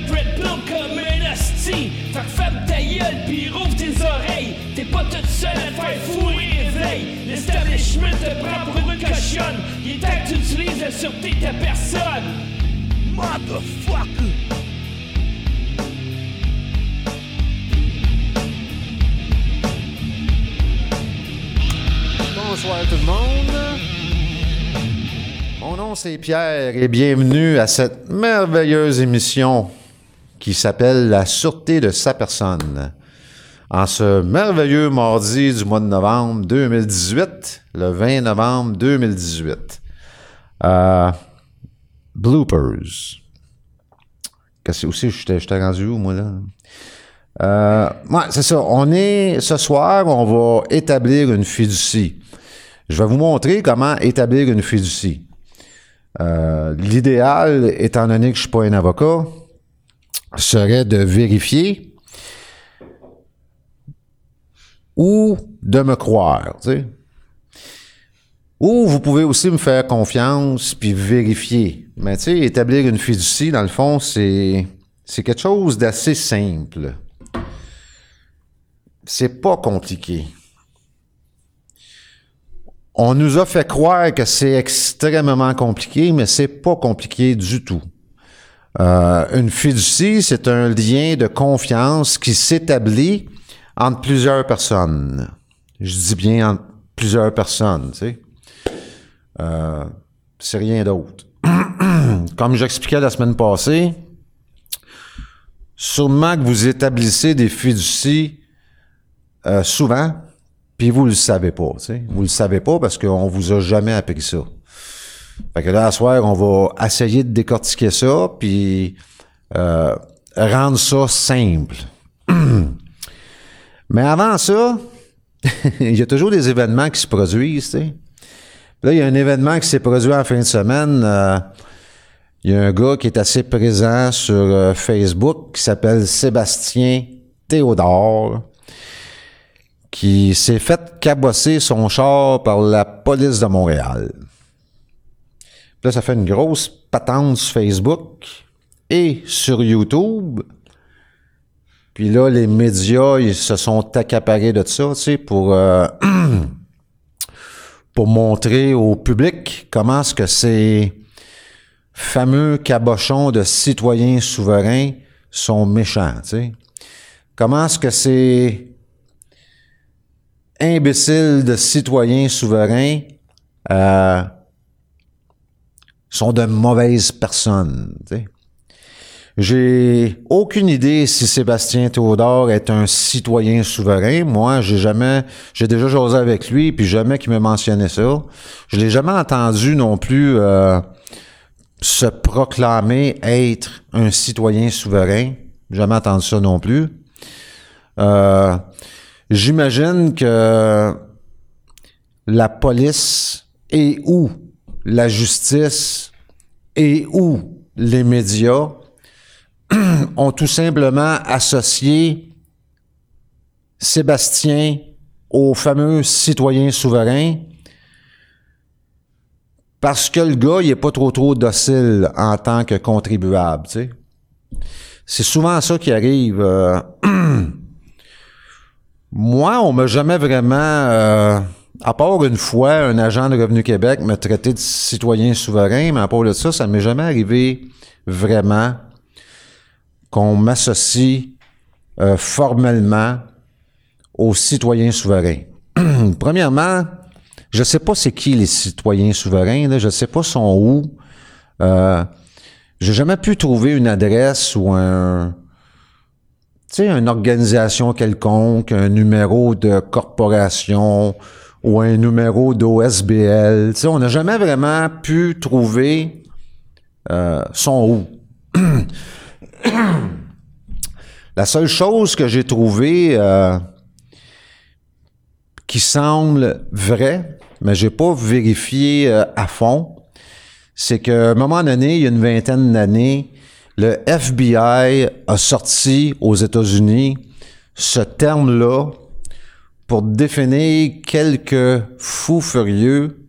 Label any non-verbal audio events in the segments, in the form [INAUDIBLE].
shot red comme un hostie. Fait que ferme ta gueule pis rouvre tes oreilles. T'es pas toute seule à te faire fourrer éveil. L'establishment te prend pour une cochonne. Il est temps que tu utilises la sûreté de ta personne. Motherfucker! Bonsoir tout le monde. Mon nom c'est Pierre et bienvenue à cette merveilleuse émission qui s'appelle La sûreté de sa personne. En ce merveilleux mardi du mois de novembre 2018, le 20 novembre 2018. Euh, bloopers. Qu'est-ce que aussi, j'étais rendu où, moi, là? Euh, ouais, c'est ça. On est, ce soir, on va établir une fiducie. Je vais vous montrer comment établir une fiducie. Euh, L'idéal, étant donné que je suis pas un avocat, serait de vérifier ou de me croire. Ou vous pouvez aussi me faire confiance puis vérifier. Mais tu sais, établir une fiducie, dans le fond, c'est c'est quelque chose d'assez simple. C'est pas compliqué. On nous a fait croire que c'est extrêmement compliqué, mais c'est pas compliqué du tout. Euh, une fiducie, c'est un lien de confiance qui s'établit entre plusieurs personnes. Je dis bien entre plusieurs personnes, tu sais. Euh, c'est rien d'autre. [CLEARS THROAT] Comme j'expliquais la semaine passée, sûrement que vous établissez des fiducies euh, souvent, puis vous le savez pas, tu sais. Vous le savez pas parce qu'on vous a jamais appris ça. Fait que là, à soir, on va essayer de décortiquer ça, puis euh, rendre ça simple. [CLEARS THROAT] Mais avant ça, [LAUGHS] il y a toujours des événements qui se produisent. Là, il y a un événement qui s'est produit en fin de semaine. euh, il y a un gars qui est assez présent sur euh, Facebook qui s'appelle Sébastien Théodore qui s'est fait cabosser son char par la police de Montréal. Là, ça fait une grosse patente sur Facebook et sur YouTube. Puis là, les médias, ils se sont accaparés de ça, tu sais, pour, euh, [CLEARS THROAT] pour montrer au public comment est-ce que ces fameux cabochons de citoyens souverains sont méchants, tu sais. Comment est-ce que ces imbéciles de citoyens souverains euh, sont de mauvaises personnes. J'ai aucune idée si Sébastien Théodore est un citoyen souverain. Moi, j'ai jamais, j'ai déjà jasé avec lui, puis jamais qu'il me mentionnait ça. Je l'ai jamais entendu non plus euh, se proclamer être un citoyen souverain. Jamais entendu ça non plus. Euh, J'imagine que la police et ou la justice et ou les médias [CLEARS THROAT] ont tout simplement associé Sébastien au fameux citoyen souverain parce que le gars, il est pas trop trop docile en tant que contribuable. C'est souvent ça qui arrive. euh, [CLEARS THROAT] moi, on m'a jamais vraiment, euh, à part une fois, un agent de Revenu Québec m'a traité de citoyen souverain, mais à part de ça, ça m'est jamais arrivé vraiment qu'on m'associe euh, formellement aux citoyens souverains. [CLEARS THROAT] Premièrement, je sais pas c'est qui les citoyens souverains, je sais pas sont où. Euh, j'ai jamais pu trouver une adresse ou un, tu sais, une organisation quelconque, un numéro de corporation ou un numéro d'OSBL. On n'a jamais vraiment pu trouver euh, son où. [CLEARS THROAT] La seule chose que j'ai trouvée euh, qui semble vraie, mais j'ai pas vérifié euh, à fond, c'est qu'à un moment donné, il y a une vingtaine d'années, le FBI a sorti aux États-Unis ce terme-là pour définir quelques fous furieux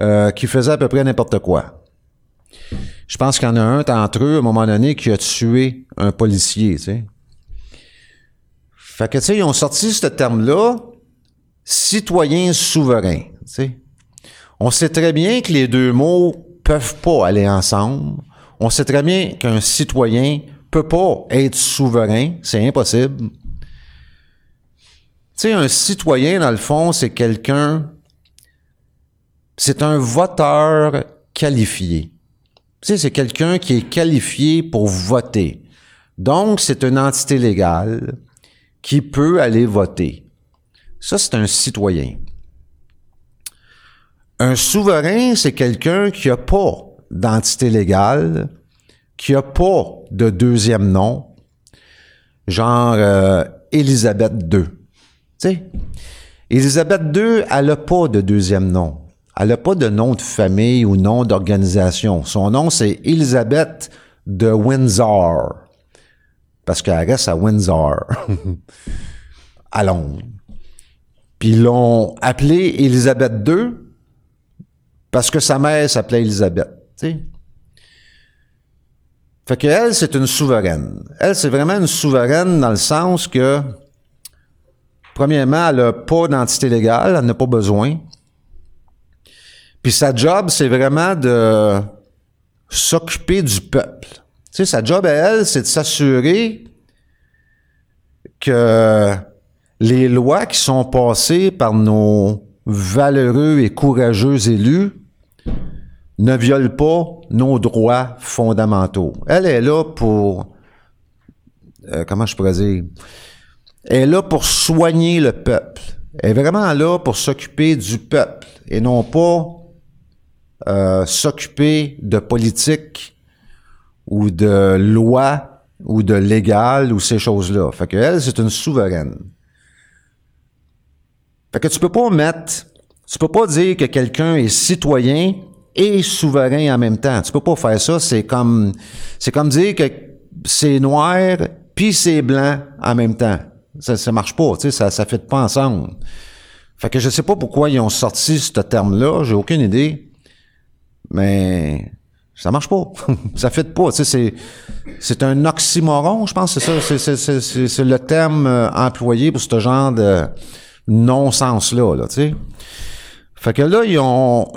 euh, qui faisaient à peu près n'importe quoi. Je pense qu'il y en a un d'entre eux, à un moment donné, qui a tué un policier, tu. Fait que, tu sais, ils ont sorti ce terme-là, citoyen souverain, tu. On sait très bien que les deux mots peuvent pas aller ensemble. On sait très bien qu'un citoyen peut pas être souverain, c'est impossible. Sais, un citoyen, dans le fond, c'est quelqu'un, c'est un voteur qualifié. Tu sais, c'est quelqu'un qui est qualifié pour voter. Donc, c'est une entité légale qui peut aller voter. Ça, c'est un citoyen. Un souverain, c'est quelqu'un qui n'a pas d'entité légale, qui n'a pas de deuxième nom, genre euh, Élisabeth II. Sais, II, elle n'a pas de deuxième nom. Elle n'a pas de nom de famille ou nom d'organisation. Son nom, c'est Élisabeth de Windsor. Parce qu'elle reste à Windsor, [LAUGHS] à Londres. Puis l'ont appelée Élisabeth II parce que sa mère s'appelait Élisabeth. Tu sais. Fait qu'elle, c'est une souveraine. Elle, c'est vraiment une souveraine dans le sens que, premièrement, elle n'a pas d'entité légale, elle n'a pas besoin. Puis sa job, c'est vraiment de s'occuper du peuple. Tu sais, sa job à elle, c'est de s'assurer que les lois qui sont passées par nos valeureux et courageux élus ne violent pas nos droits fondamentaux. Elle est là pour, euh, comment je pourrais dire, est là pour soigner le peuple. Elle est vraiment là pour s'occuper du peuple et non pas euh, s'occuper de politique ou de loi ou de légal ou ces choses-là. Fait que elle, c'est une souveraine. Fait que tu peux pas mettre, tu peux pas dire que quelqu'un est citoyen et souverain en même temps. Tu peux pas faire ça. C'est comme, c'est comme dire que c'est noir puis c'est blanc en même temps. Ça, ça marche pas, tu sais, ça, ça fait pas ensemble. Fait que je sais pas pourquoi ils ont sorti ce terme-là, j'ai aucune idée. Mais ça marche pas. [LAUGHS] ça fait pas. Tu sais, c'est, un oxymoron, je pense, c'est ça. C'est le terme euh, employé pour ce genre de non-sens-là, là, tu sais. Fait que là, ils ont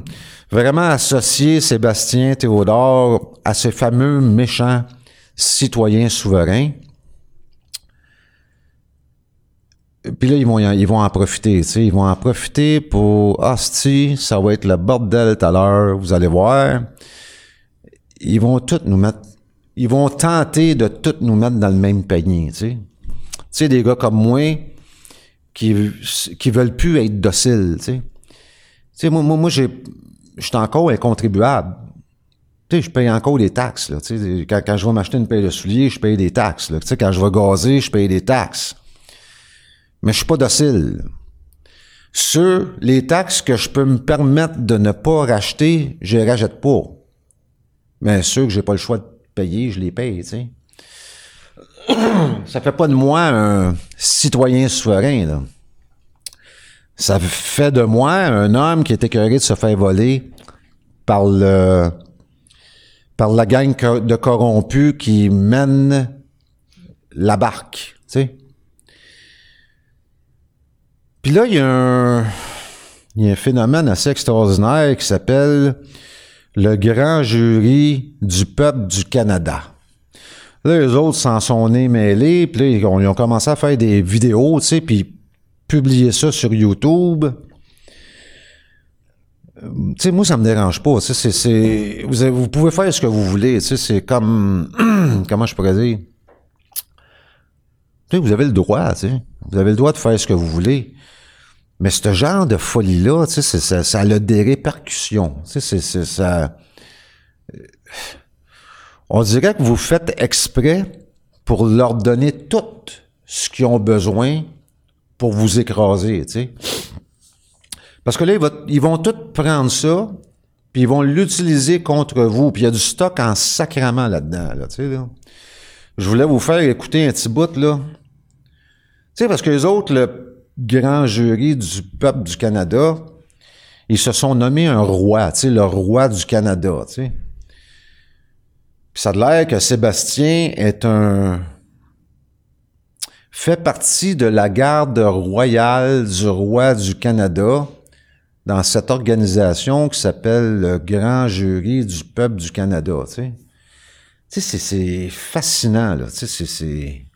[CLEARS THROAT] vraiment associé Sébastien Théodore à ce fameux méchant citoyen souverain. Puis là, ils vont, ils vont en profiter, tu sais, ils vont en profiter pour, ah, ça va être le bordel tout à l'heure, vous allez voir. Ils vont tout nous mettre, ils vont tenter de tout nous mettre dans le même panier, tu sais. Tu sais, des gars comme moi, qui, qui veulent plus être dociles, tu sais. Tu sais, moi, moi, moi j'ai, je suis encore un contribuable. Tu sais, je paye encore des taxes, là, tu sais. Quand, quand je vais m'acheter une paire de souliers, je paye des taxes, là. Tu sais, quand je vais gazer, je paye des taxes mais je suis pas docile. Sur les taxes que je peux me permettre de ne pas racheter, je les rachète pas. Mais ceux que j'ai pas le choix de payer, je les paye, tu sais. Ça fait pas de moi un citoyen souverain, là. Ça fait de moi un homme qui est écœuré de se faire voler par le par la gang de corrompus qui mène la barque, tu sais. Puis là, il y, a un, il y a un phénomène assez extraordinaire qui s'appelle le grand jury du peuple du Canada. Là, les autres s'en sont nés mêlés, puis là, ils ont, commencé à faire des vidéos, tu sais, puis publier ça sur YouTube. Tu sais, moi, ça me dérange pas. Tu sais, vous, vous pouvez faire ce que vous voulez. Tu sais, c'est comme, [CLEARS THROAT] comment je pourrais dire? Tu sais, vous avez le droit, tu sais. Vous avez le droit de faire ce que vous voulez. Mais ce genre de folie-là, tu sais, ça, a des répercussions. Tu sais, c'est, ça... Euh, on dirait que vous faites exprès pour leur donner tout ce qu'ils ont besoin pour vous écraser, tu sais. Parce que là, ils, vont tous prendre ça, puis ils vont l'utiliser contre vous. Puis il y a du stock en sacrament là-dedans, là, tu sais. Je voulais vous faire écouter un petit bout, là. Tu sais, parce que les autres, le grand jury du peuple du Canada, ils se sont nommés un roi, tu sais, le roi du Canada, tu sais. Ça a l'air que Sébastien est un fait partie de la garde royale du roi du Canada dans cette organisation qui s'appelle le Grand Jury du peuple du Canada, tu sais. Tu sais, c'est fascinant, là. Tu sais, c'est...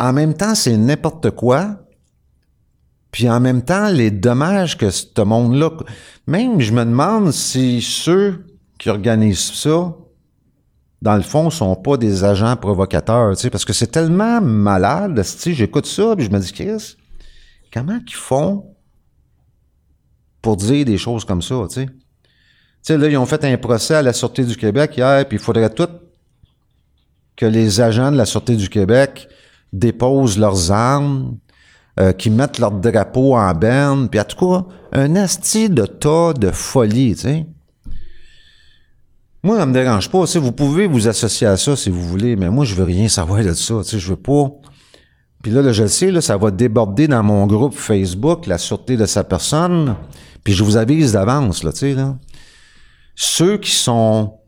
En même temps, c'est n'importe quoi. Puis en même temps, les dommages que ce monde-là... Même, je me demande si ceux qui organisent ça, dans le fond, sont pas des agents provocateurs, tu sais, parce que c'est tellement malade, tu j'écoute ça, puis je me dis, Chris, comment qu'ils font pour dire des choses comme ça, tu sais? Tu sais, là, ils ont fait un procès à la Sûreté du Québec hier, puis il faudrait tout que les agents de la Sûreté du Québec déposent leurs armes, euh, qui mettent leur drapeau en berne, puis en tout cas, un asti de tas de folie, tu sais. Moi, ça me dérange pas. Tu vous pouvez vous associer à ça si vous voulez, mais moi, je veux rien savoir de ça. Tu sais, je veux pas. Puis là, là, je le sais, là, ça va déborder dans mon groupe Facebook, la sûreté de sa personne. Puis je vous avise d'avance, là, tu sais, là. Ceux qui sont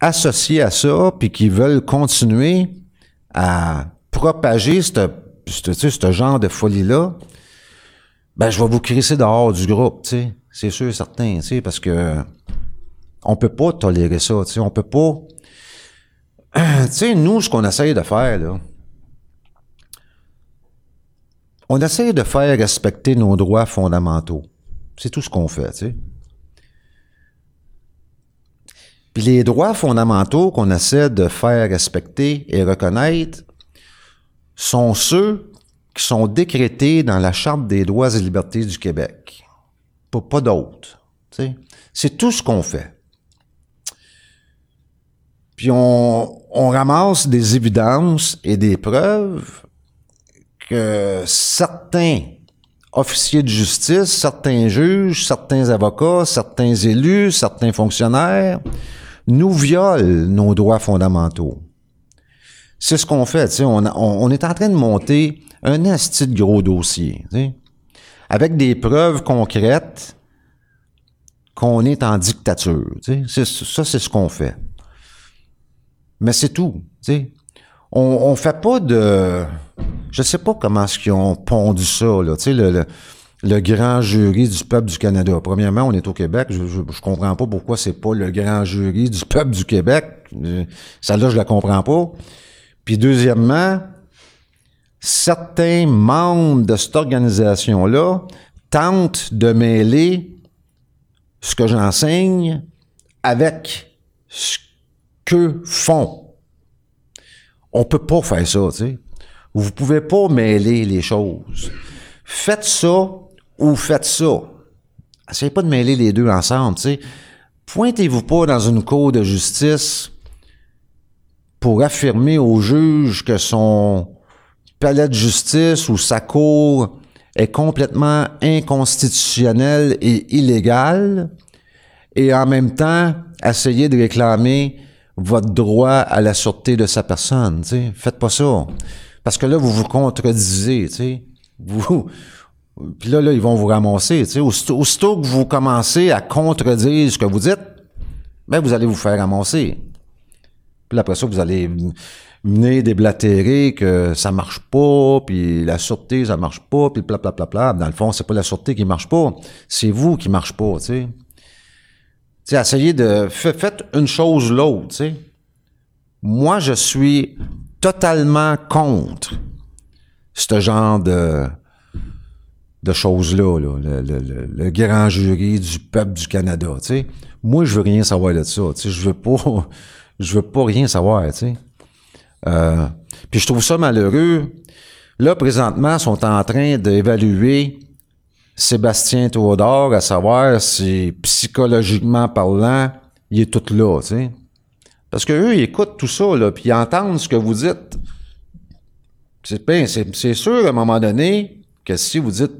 associés à ça, puis qui veulent continuer à propager ce genre de folie-là, ben, je vais vous crisser dehors du groupe. C'est sûr, certain, tu parce que on peut pas tolérer ça, tu sais. On peut pas... [CLEARS THROAT] tu sais, nous, ce qu'on essaye de faire, on essaye de faire respecter nos droits fondamentaux. C'est tout ce qu'on fait, tu sais. Puis les droits fondamentaux qu'on essaie de faire respecter et reconnaître sont ceux qui sont décrétés dans la Charte des droits et libertés du Québec. Pas, d'autres. C'est tout ce qu'on fait. Puis on ramasse des évidences et des preuves que certains officiers de justice, certains juges, certains avocats, certains élus, certains fonctionnaires nous violent nos droits fondamentaux. C'est ce qu'on fait, on, on, on, est en train de monter un asti de gros dossier, avec des preuves concrètes qu'on est en dictature. ça, c'est ce qu'on fait. Mais c'est tout. On, on fait pas de je sais pas comment est-ce qu'ils ont pondu ça, là. Tu sais, le, le, grand jury du peuple du Canada. Premièrement, on est au Québec. Je, je, comprends pas pourquoi c'est pas le grand jury du peuple du Québec. Celle-là, je la comprends pas. Puis deuxièmement, certains membres de cette organisation-là tentent de mêler ce que j'enseigne avec ce que font. On peut pas faire ça, tu sais. Vous pouvez pas mêler les choses. Faites ça ou faites ça. Essayez pas de mêler les deux ensemble, tu sais. Pointez-vous pas dans une cour de justice pour affirmer au juge que son palais de justice ou sa cour est complètement inconstitutionnel et illégal et en même temps essayer de réclamer votre droit à la sûreté de sa personne. sais. Faites pas ça. Parce que là, vous vous contredisez, tu sais. Vous, puis là, là, ils vont vous ramasser, tu sais. Aussitôt, que vous commencez à contredire ce que vous dites, ben, vous allez vous faire ramasser. Puis après ça, vous allez venir déblatérer que ça marche pas, puis la sûreté, ça marche pas, puis bla, bla, bla, bla. Dans le fond, c'est pas la sûreté qui marche pas, c'est vous qui marche pas, tu sais. Tu essayez de... Faites une chose l'autre, tu sais. Moi, je suis totalement contre ce genre de, choses-là, le, grand jury du peuple du Canada. sais. Moi, je veux rien savoir de ça. sais. Je veux pas. Je veux pas rien savoir. sais. Euh, puis je trouve ça malheureux. Là, présentement, ils sont en train d'évaluer Sébastien Théodore à savoir si psychologiquement parlant, il est tout là. sais. Parce qu'eux, ils écoutent tout ça, là, puis ils entendent ce que vous dites. C'est, c'est, sûr, à un moment donné, que si vous dites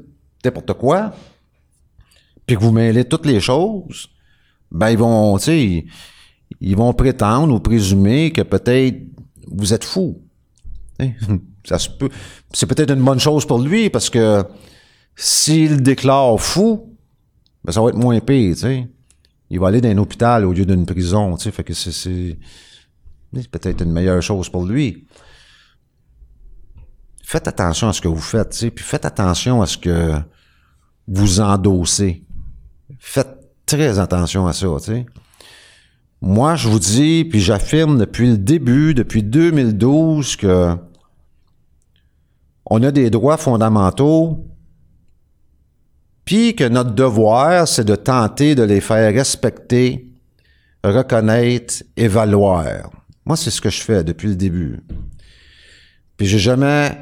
n'importe quoi, puis que vous mêlez toutes les choses, ben, ils vont, tu sais, ils, vont prétendre ou présumer que peut-être vous êtes fou. [LAUGHS] Ça se peut. C'est peut-être une bonne chose pour lui, parce que s'il déclare fou, ben, ça va être moins pire. Il va aller dans un hôpital au lieu d'une prison, fait que c'est, peut-être une meilleure chose pour lui. Faites attention à ce que vous faites, puis faites attention à ce que vous endossez. Faites très attention à ça. Moi, je vous dis, puis j'affirme depuis le début, depuis 2012, que on a des droits fondamentaux, puis que notre devoir, c'est de tenter de les faire respecter, reconnaître et valoir. Moi, c'est ce que je fais depuis le début. Puis j'ai jamais,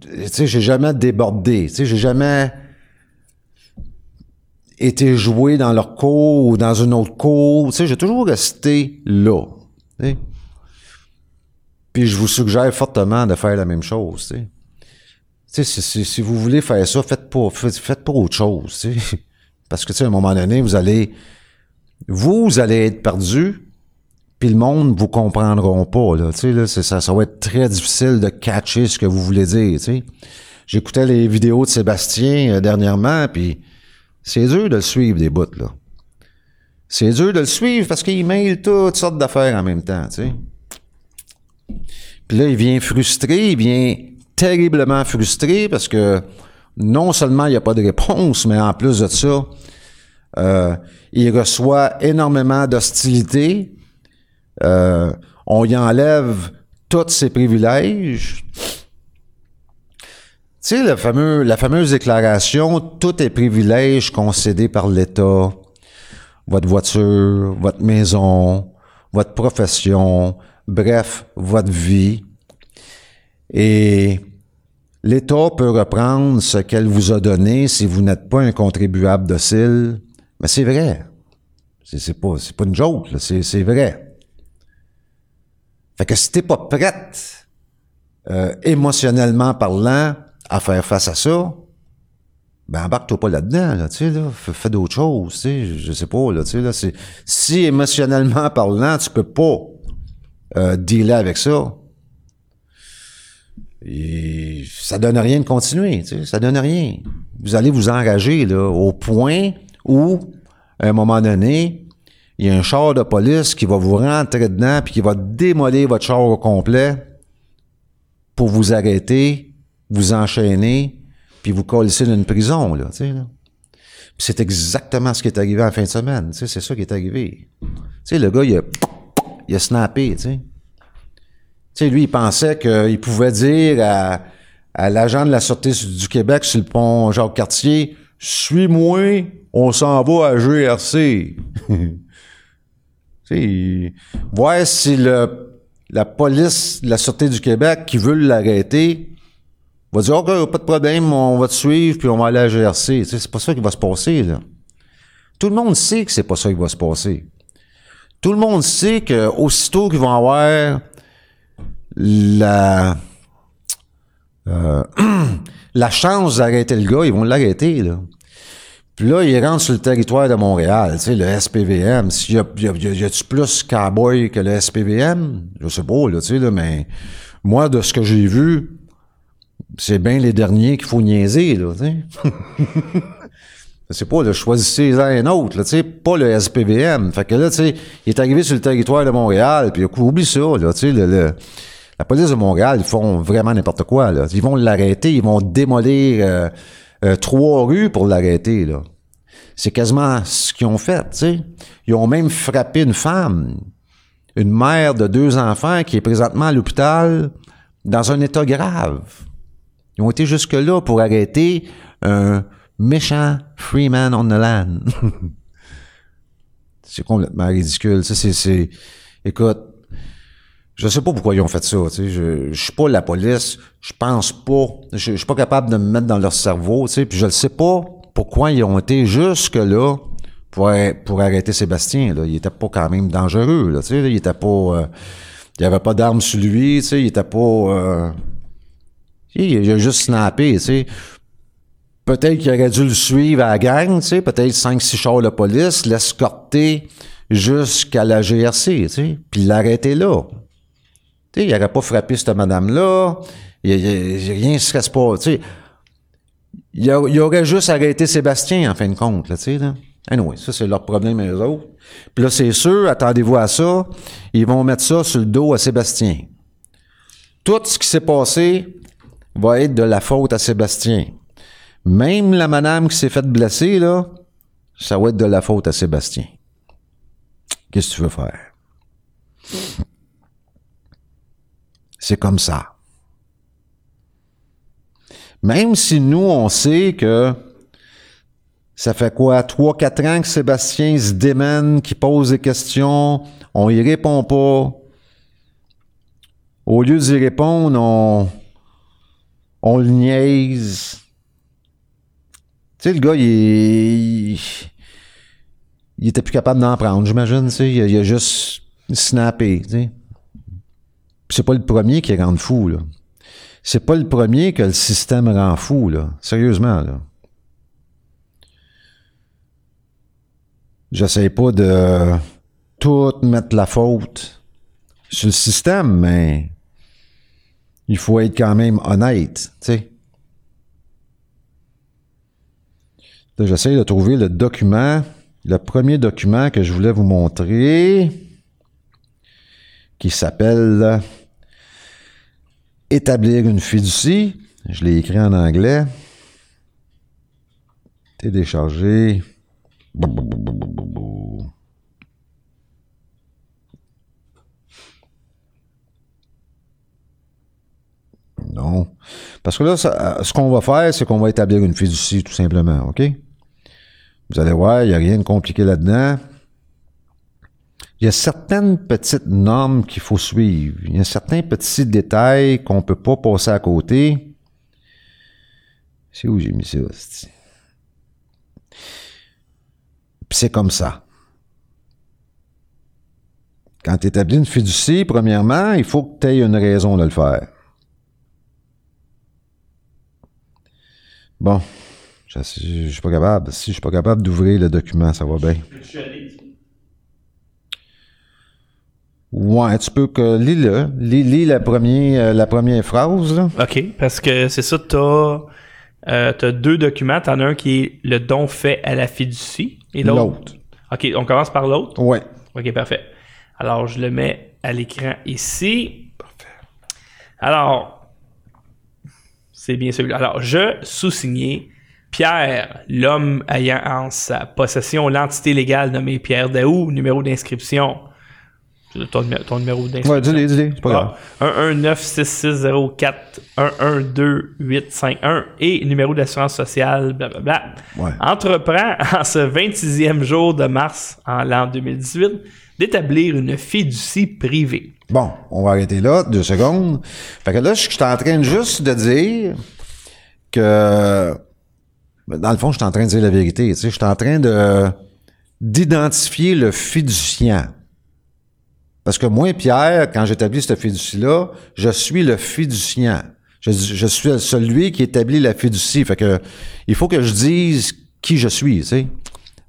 tu sais, j'ai jamais débordé, tu sais, j'ai jamais été joué dans leur cours ou dans une autre cour. Tu sais, j'ai toujours resté là. Puis je vous suggère fortement de faire la même chose. Tu sais, si, si, si, vous voulez faire ça, faites pas, faites, faites pas autre chose. Tu sais. [LAUGHS] Parce que tu sais, à un moment donné, vous allez, vous allez être perdu. Puis le monde vous comprendront pas là, là, ça, ça va être très difficile de catcher ce que vous voulez dire. J'écoutais les vidéos de Sébastien euh, dernièrement, puis c'est dur de le suivre des bouts, là. C'est dur de le suivre parce qu'il mail toutes sortes d'affaires en même temps, tu sais. Puis là, il vient frustré, il vient terriblement frustré parce que non seulement il n'y a pas de réponse, mais en plus de ça, euh, il reçoit énormément d'hostilité. Euh, on y enlève tous ses privilèges. Tu sais, le fameux, la fameuse déclaration, tout est privilège concédé par l'État, votre voiture, votre maison, votre profession, bref, votre vie. Et l'État peut reprendre ce qu'elle vous a donné si vous n'êtes pas un contribuable docile. Mais c'est vrai. C'est pas, pas une joke, c'est vrai. Fait que si t'es pas prête, euh, émotionnellement parlant, à faire face à ça, ben embarque-toi pas là-dedans, là, tu sais, là, fais, d'autres choses, tu sais, je sais pas, là, tu sais, là, si émotionnellement parlant, tu peux pas euh, dealer avec ça, et ça donne rien de continuer, tu sais, ça donne rien. Vous allez vous engager, là, au point où, à un moment donné, il y a un char de police qui va vous rentrer dedans puis qui va démolir votre char au complet pour vous arrêter vous enchaînez, puis vous collez dans une prison, là, tu sais, là. c'est exactement ce qui est arrivé en fin de semaine, tu sais, c'est ça qui est arrivé. Tu sais, le gars, il a, il a snappé, tu sais. Tu sais, lui, il pensait qu'il pouvait dire à, à l'agent de la Sûreté du Québec sur le pont Jacques-Cartier, « Suis-moi, on s'en va à GRC. [LAUGHS] » Tu sais, voir si le, la police de la Sûreté du Québec qui veut l'arrêter va dire, OK, pas de problème, on va te suivre, puis on va aller à la GRC. c'est pas ça qui va se passer, là. Tout le monde sait que c'est pas ça qui va se passer. Tout le monde sait que aussitôt qu'ils vont avoir la euh, [CLEARS THROAT] la chance d'arrêter le gars, ils vont l'arrêter, là. Puis là, il rentre sur le territoire de Montréal, tu sais, le SPVM. Y a-tu plus cowboy que le SPVM? Je sais pas, là, tu sais, mais moi, de ce que j'ai vu, c'est bien les derniers qu'il faut niaiser, là, [LAUGHS] c'est pas, là, choisissez un autre, là, tu sais, pas le SPVM. Fait que là, tu sais, il est arrivé sur le territoire de Montréal, puis oublie ça, là, tu sais, le, la police de Montréal, ils font vraiment n'importe quoi, là. Ils vont l'arrêter, ils vont démolir euh, euh, trois rues pour l'arrêter, là. C'est quasiment ce qu'ils ont fait, tu sais. Ils ont même frappé une femme, une mère de deux enfants qui est présentement à l'hôpital dans un état grave. Ils ont été jusque-là pour arrêter un méchant Freeman on the land. [LAUGHS] c'est complètement ridicule. Ça, c'est, écoute, je sais pas pourquoi ils ont fait ça. Tu sais, je, je suis pas la police. Je pense pas. Je, je suis pas capable de me mettre dans leur cerveau. Tu sais, puis je ne sais pas pourquoi ils ont été jusque là pour, pour arrêter Sébastien. Là. Il était pas quand même dangereux. Là, tu sais, il était pas. Euh, il avait pas d'armes sur lui. Tu sais, il était pas. Euh, il a juste snappé, tu sais. Peut-être qu'il aurait dû le suivre à la gang, tu sais, peut-être 5-6 chars de police, l'escorter jusqu'à la GRC, tu sais, puis l'arrêter là. Tu sais, il n'aurait pas frappé cette madame-là, il, rien ne serait pas, tu sais. Il, il, aurait juste arrêté Sébastien, en fin de compte, là, tu sais, là. Anyway, ça, c'est leur problème à eux autres. Puis là, c'est sûr, attendez-vous à ça, ils vont mettre ça sur le dos à Sébastien. Tout ce qui s'est passé va être de la faute à Sébastien. Même la madame qui s'est faite blesser, là, ça va être de la faute à Sébastien. Qu'est-ce que tu veux faire? C'est comme ça. Même si nous, on sait que ça fait quoi, trois, quatre ans que Sébastien se démène, qui pose des questions, on y répond pas. Au lieu d'y répondre, on, on le niaise. Tu sais, le gars, il, il, était plus capable d'en prendre, j'imagine, tu sais. Il, a- juste snappé, tu sais. C'est pas le premier qui rend fou, là. C'est pas le premier que le système rend fou, là. Sérieusement, là. J'essaie pas de tout mettre la faute sur le système, mais il faut être quand même honnête, tu sais. J'essaie de trouver le document, le premier document que je voulais vous montrer, qui s'appelle Établir une fiducie. Je l'ai écrit en anglais. Télécharger. Non. Parce que là, ça- ce qu'on va faire, c'est qu'on va établir une fiducie, tout simplement, OK? Vous allez voir, il n'y a rien de compliqué là-dedans. Il y a certaines petites normes qu'il faut suivre. Il y a certains petits détails qu'on ne peut pas passer à côté. C'est où j'ai mis ça? Puis c'est comme ça. Quand tu établis une fiducie, premièrement, il faut que tu aies une raison de le faire. Bon, je ne suis pas capable. Si je suis pas capable d'ouvrir le document, ça va bien. Ouais, tu peux que lis-le. Lis, lis la, première, euh, la première phrase. Là. OK, parce que c'est ça, t'as euh, t'as deux documents. T'en as un qui est le don fait à la fiducie et l'autre? OK, on commence par l'autre? Ouais. OK, parfait. Alors, je le mets à l'écran ici. Alors, c'est bien celui-là. Alors, je sous-signé Pierre, l'homme ayant en sa possession l'entité légale nommée Pierre Daou, numéro d'inscription. Ton, numé- ton numéro d'inscription? Ouais, dis-le, dis-le. C'est pas grave. Ah, 1196604 112851 et numéro d'assurance sociale, blablabla. Ouais. Entreprend en ce 26e jour de mars en l'an 2018 d'établir une fiducie privée. Bon, on va arrêter là, deux secondes. Fait que là, je suis en train juste de dire que, ben, dans le fond, je suis en train de dire la vérité. Tu sais, je suis en train de d'identifier le fiduciant. Parce que moi, Pierre, quand j'établis cette fiducie-là, je suis le fiduciant. Je, je suis celui qui établit la fiducie. Fait que il faut que je dise qui je suis, tu sais.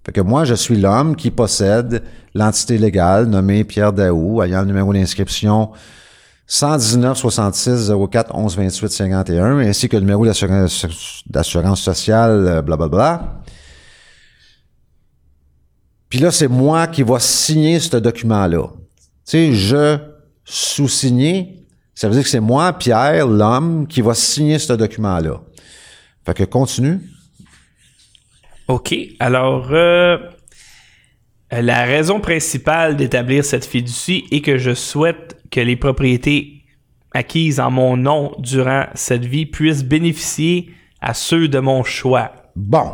Fait que moi, je suis l'homme qui possède l'entité légale nommée Pierre Daou, ayant le numéro d'inscription 119 66 04 11 28 51, ainsi que le numéro d'assurance sociale, euh, blablabla. Puis là, c'est moi qui va signer ce document-là. Tu sais, je sous-signer, ça veut dire que c'est moi, Pierre, l'homme, qui va signer ce document-là. Fait que continue. OK. Alors, euh, la raison principale d'établir cette fiducie est que je souhaite que les propriétés acquises en mon nom durant cette vie puissent bénéficier à ceux de mon choix. Bon.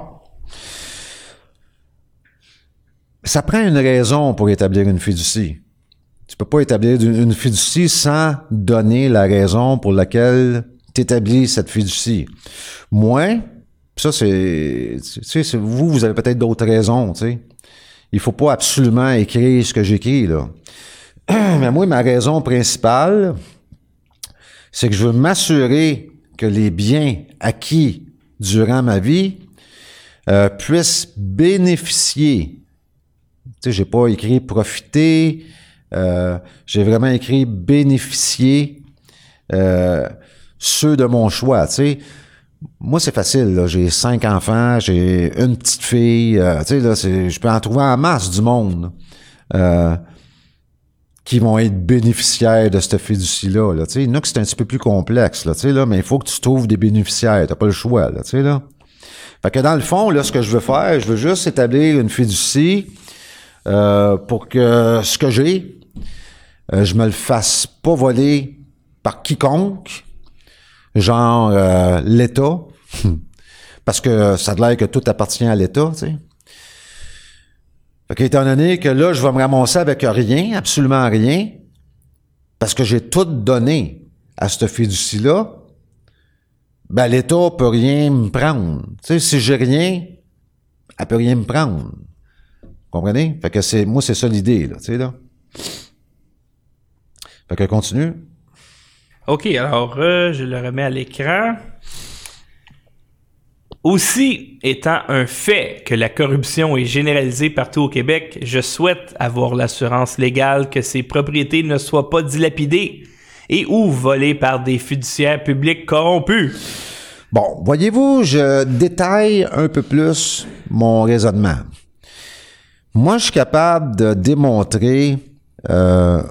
Ça prend une raison pour établir une fiducie. Tu peux pas établir une fiducie sans donner la raison pour laquelle tu établis cette fiducie. Moi, ça c'est, tu sais, vous, vous avez peut-être d'autres raisons, tu sais. Il faut pas absolument écrire ce que j'écris, là. [CLEARS THROAT] Mais moi, ma raison principale, c'est que je veux m'assurer que les biens acquis durant ma vie euh, puissent bénéficier. Tu sais, j'ai pas écrit profiter, euh, j'ai vraiment écrit bénéficier euh, ceux de mon choix. Tu sais, moi, c'est facile. J'ai cinq enfants, j'ai une petite fille. euh, tu sais, je peux en trouver en masse du monde euh, qui vont être bénéficiaires de cette fiducie-là. Là, tu sais. il c'est un petit peu plus complexe, tu sais, là, mais il faut que tu trouves des bénéficiaires. T'as pas le choix. Tu sais, là. Fait que dans le fond, là, ce que je veux faire, je veux juste établir une fiducie euh, pour que ce que j'ai, je me le fasse pas voler par quiconque, genre euh, l'État, [LAUGHS] parce que ça a l'air que tout appartient à l'État, tu sais. Fait qu'étant donné que là, je vais me ramasser avec rien, absolument rien, parce que j'ai tout donné à cette fiducie-là, ben l'État peut rien me prendre. Tu sais, si j'ai rien, elle peut rien me prendre. Comprenez? Fait que c'est, moi, c'est ça l'idée, là, tu sais, là. Fait que continue. OK, alors euh, je le remets à l'écran. Aussi, étant un fait que la corruption est généralisée partout au Québec, je souhaite avoir l'assurance légale que ces propriétés ne soient pas dilapidées et ou volées par des fiduciaires publics corrompus. Bon, voyez-vous, je détaille un peu plus mon raisonnement. Moi, je suis capable de démontrer, euh,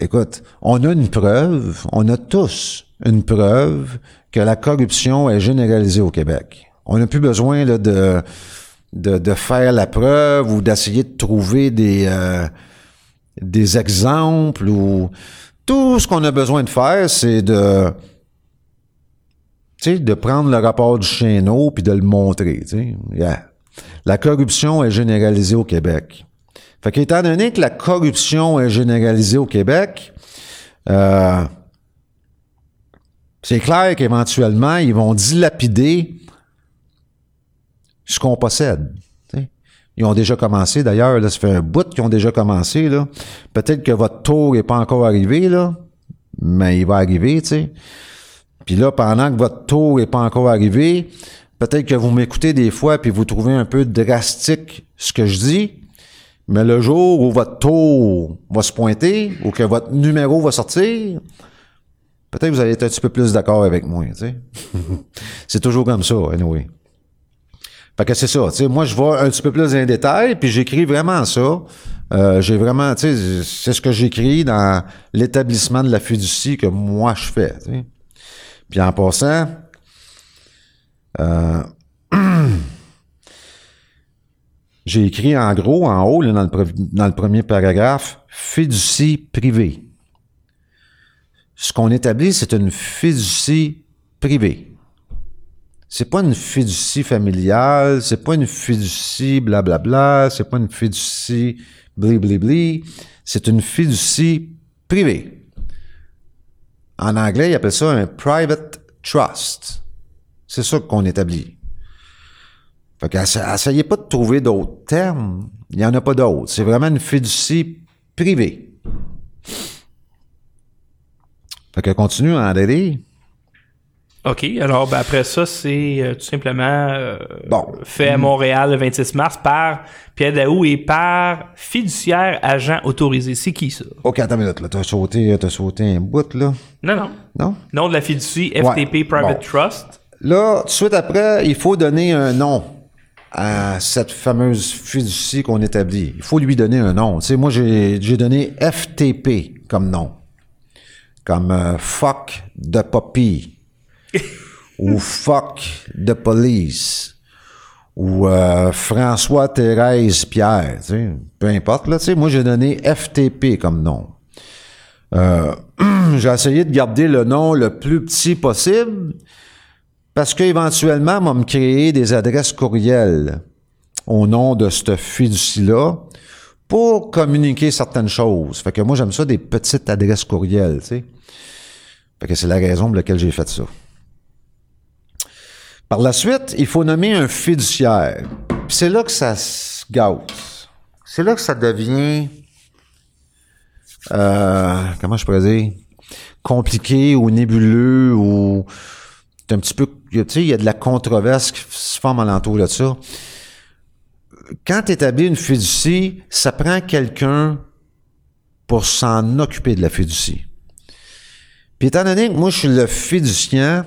écoute, on a une preuve, on a tous une preuve que la corruption est généralisée au Québec. On n'a plus besoin de, faire la preuve ou d'essayer de trouver des, euh, des exemples ou tout ce qu'on a besoin de faire, c'est de prendre le rapport du Chéneau puis de le montrer. La corruption est généralisée au Québec. Fait qu'étant donné que la corruption est généralisée au Québec, euh, c'est clair qu'éventuellement, ils vont dilapider ce qu'on possède. Ils ont déjà commencé, d'ailleurs, là, ça fait un bout qu'ils ont déjà commencé, là. Peut-être que votre tour n'est pas encore arrivé, là, mais il va arriver, tu sais. Puis là, pendant que votre tour n'est pas encore arrivé, peut-être que vous m'écoutez des fois puis vous trouvez un peu drastique ce que je dis, mais le jour où votre tour va se pointer ou que votre numéro va sortir, peut-être vous allez être un petit peu plus d'accord avec moi, tu sais. [LAUGHS] c'est toujours comme ça, anyway. Fait que c'est ça, tu sais, moi je vais un petit peu plus en détail, puis j'écris vraiment ça. Euh, j'ai vraiment, tu sais, c'est ce que j'écris dans l'établissement de la fiducie que moi je fais, tu sais. Puis en passant, euh, [CLEARS THROAT] j'ai écrit en gros, en haut, dans, le premier paragraphe, fiducie privée. Ce qu'on établit, c'est une fiducie privée. C'est pas une fiducie familiale, c'est pas une fiducie blablabla, c'est pas une fiducie bliblibli, c'est une fiducie privée. En anglais, ils appellent ça un private trust. C'est ça qu'on établit. Fait que essa- essayez pas de trouver d'autres termes. Il n'y en a pas d'autres. C'est vraiment une fiducie privée. Fait que continue, André. OK, alors ben, après ça, c'est euh, tout simplement euh, Bon. fait à Montréal le 26 mars par Pierre Daou et par fiduciaire agent autorisé. C'est qui ça? OK, attends une minute, là. T'as sauté, t'as sauté un bout, là. Non, non. Non? Nom de la fiducie FTP Ouais, Private bon. Trust. Là, tout de suite après, il faut donner un nom à cette fameuse fiducie qu'on établit. Il faut lui donner un nom. Tu sais, moi, j'ai donné FTP comme nom. Comme euh, fuck de puppy. [LAUGHS] ou fuck de police. Ou euh, François Thérèse Pierre. Tu sais, peu importe, là. Tu sais, moi, j'ai donné FTP comme nom. Euh, [CLEARS THROAT] j'ai essayé de garder le nom le plus petit possible parce qu'éventuellement, on va me créer des adresses courriels au nom de cette fiducie-là pour communiquer certaines choses. Fait que moi, j'aime ça des petites adresses courriels, tu sais. Fait que c'est la raison pour laquelle j'ai fait ça. Par la suite, il faut nommer un fiduciaire. C'est là que ça se gâte. C'est là que ça devient euh, comment je pourrais dire, compliqué ou nébuleux ou un petit peu, tu sais, il y a de la controverse qui se forme alentour de ça. Quand tu établis une fiducie, ça prend quelqu'un pour s'en occuper de la fiducie. Puis étant donné que moi, je suis le fiduciant,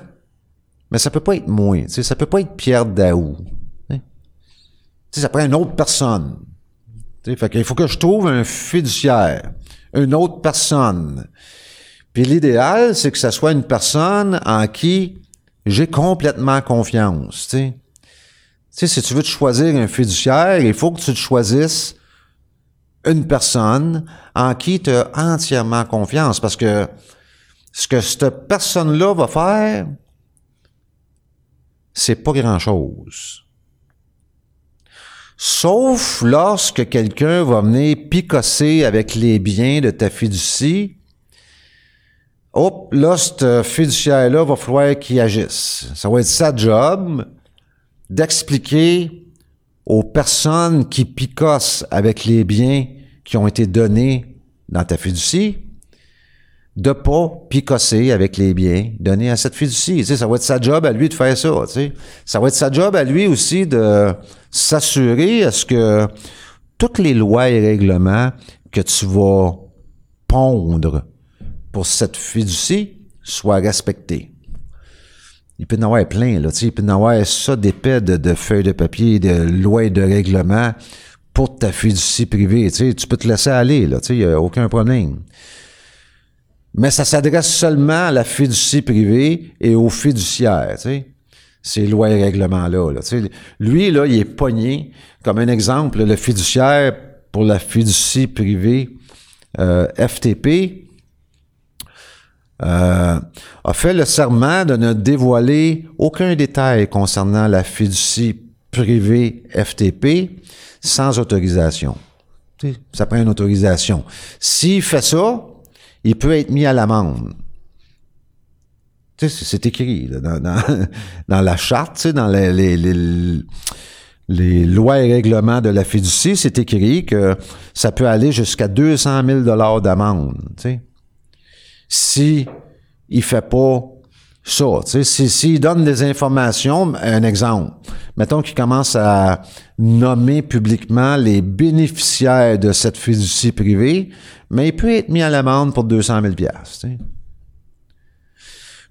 Mais ça peut pas être moi. Tu sais, ça peut pas être Pierre Daou. Tu sais, ça prend une autre personne. Tu sais, qu'il faut que je trouve un fiduciaire, une autre personne. Puis l'idéal, c'est que ça soit une personne en qui j'ai complètement confiance. Tu sais. Si tu veux te choisir un fiduciaire, il faut que tu te choisisses une personne en qui tu as entièrement confiance. Parce que ce que cette personne-là va faire, c'est pas grand-chose. Sauf lorsque quelqu'un va venir picosser avec les biens de ta fiducie, hop, là, ce fiduciaire-là va falloir qu'il agisse. Ça va être sa job d'expliquer aux personnes qui picossent avec les biens qui ont été donnés dans ta fiducie, de pas picosser avec les biens donnés à cette fiducie. Tu sais, ça va être sa job à lui de faire ça. Tu sais. Ça va être sa job à lui aussi de s'assurer à ce que toutes les lois et règlements que tu vas pondre pour cette fiducie soient respectés. Il peut y en avoir plein, là, tu sais, il peut y en avoir ça d'épais de, de feuilles de papier, de lois et de règlements pour ta fiducie privée. Tu tu peux te laisser aller, il n'y a aucun problème mais ça s'adresse seulement à la fiducie privée et aux fiduciaires, ces lois et règlements-là. Là. Lui, là, il est pogné, comme un exemple, le fiduciaire pour la fiducie privée euh, FTP euh, a fait le serment de ne dévoiler aucun détail concernant la fiducie privée FTP sans autorisation. Ça prend une autorisation. S'il fait ça, il peut être mis à l'amende. C'est écrit [LAUGHS] dans, la charte, dans les, les, lois et règlements de la fiducie, c'est écrit que ça peut aller jusqu'à 200 000 dollars d'amende. Si il fait pas ça, s'il si, donne des informations, un exemple, mettons qu'il commence à nommer publiquement les bénéficiaires de cette fiducie privée, mais il peut être mis à l'amende pour 200 000 piastres.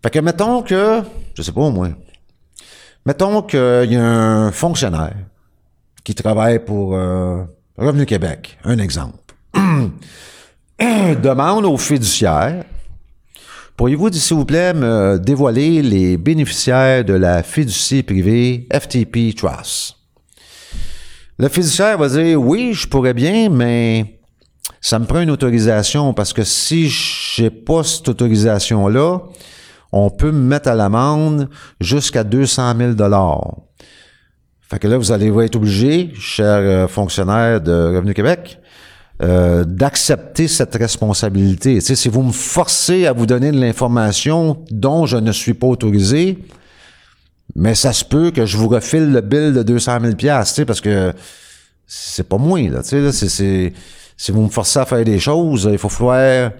Fait que mettons que, je sais pas au moins, mettons qu'il y a un fonctionnaire qui travaille pour euh, Revenu Québec, un exemple, [CLEARS THROAT] demande au fiduciaire, pourriez-vous, s'il vous plaît, me dévoiler les bénéficiaires de la fiducie privée FTP Trust? Le fiduciaire va dire, oui, je pourrais bien, mais ça me prend une autorisation parce que si j'ai pas cette autorisation-là, on peut me mettre à l'amende jusqu'à 200 000 dollars. Fait que là, vous allez être obligé, cher euh, fonctionnaire de Revenu Québec, euh, d'accepter cette responsabilité. Tu sais, si vous me forcez à vous donner de l'information dont je ne suis pas autorisé, mais ça se peut que je vous refile le bill de 200 000 tu sais, parce que c'est pas moi, là, tu sais, là, c'est si vous me forcez à faire des choses, il faut falloir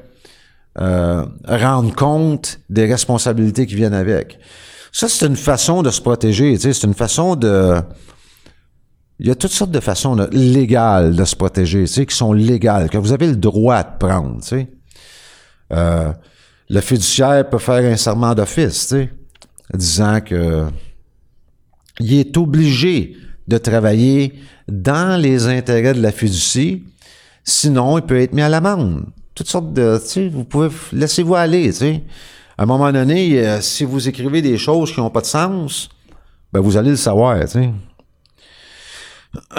euh, rendre compte des responsabilités qui viennent avec. Ça, c'est une façon de se protéger, c'est une façon de... Il y a toutes sortes de façons légales de se protéger, tu sais, qui sont légales, que vous avez le droit de prendre, tu sais. Euh, le fiduciaire peut faire un serment d'office, tu sais, disant que il est obligé de travailler dans les intérêts de la fiducie Sinon, il peut être mis à l'amende. Toutes sortes de, tu sais, vous pouvez, laissez-vous aller, tu sais. À un moment donné, euh, si vous écrivez des choses qui n'ont pas de sens, ben vous allez le savoir, tu sais. [CLEARS THROAT]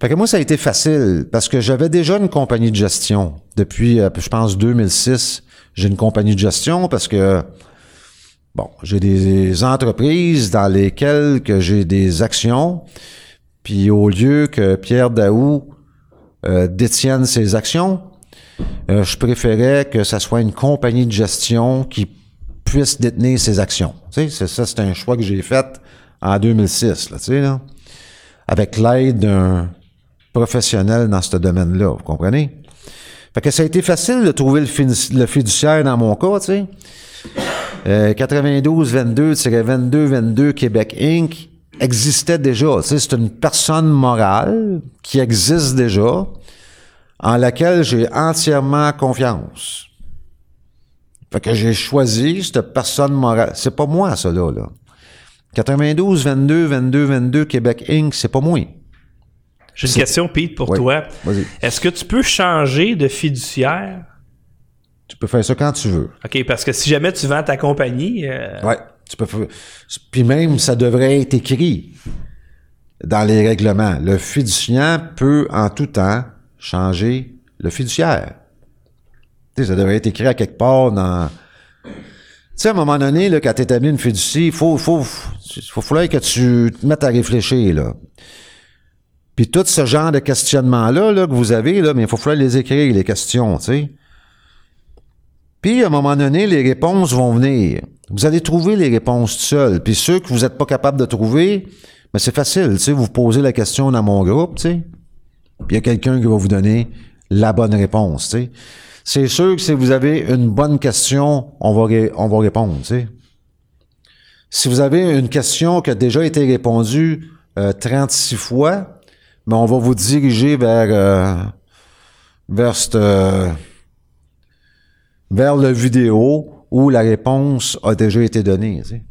fait que moi, ça a été facile parce que j'avais déjà une compagnie de gestion. Depuis, euh, je pense, 2006, j'ai une compagnie de gestion parce que, bon, j'ai des entreprises dans lesquelles que j'ai des actions. Puis au lieu que Pierre Daou euh, détiennent ces actions. Euh, je préférais que ça soit une compagnie de gestion qui puisse détenir ces actions. Tu sais, ça, c'est un choix que j'ai fait en 2006, là, tu sais, là, avec l'aide d'un professionnel dans ce domaine-là, vous comprenez? Fait que ça a été facile de trouver le, fiduciaire dans mon cas, tu sais. Euh, 92 22 22 22 Québec Inc existait déjà. c'est une personne morale qui existe déjà, en laquelle j'ai entièrement confiance. Fait que j'ai choisi cette personne morale. C'est pas moi, ça, là. 92, 22, 22, 22, Québec Inc., c'est pas moi. J'ai une question, Pete, pour Oui. toi. Vas-y. Est-ce que tu peux changer de fiduciaire? Tu peux faire ça quand tu veux. OK, parce que si jamais tu vends ta compagnie, euh, Ouais. Tu peux faire- Puis même, ça devrait être écrit dans les règlements. Le fiduciaire peut en tout temps changer le fiduciaire. Tu sais, ça devrait être écrit à quelque part dans. Tu sais, à un moment donné, là, quand tu établis une fiducie, il faut, faut, faut, falloir que tu te mettes à réfléchir, là. Puis tout ce genre de questionnements-là là, que vous avez, là, mais il faut falloir les écrire, les questions, tu sais. Puis, à un moment donné, les réponses vont venir. Vous allez trouver les réponses tout seul. Puis ceux que vous n'êtes pas capable de trouver, mais c'est facile, tu sais, vous posez la question dans mon groupe, tu sais. Puis il y a quelqu'un qui va vous donner la bonne réponse, tu sais. C'est sûr que si vous avez une bonne question, on va, on va répondre, tu sais. Si vous avez une question qui a déjà été répondue euh, 36 fois, mais on va vous diriger vers, euh, vers euh, vers le vidéo où la réponse a déjà été donnée. Fait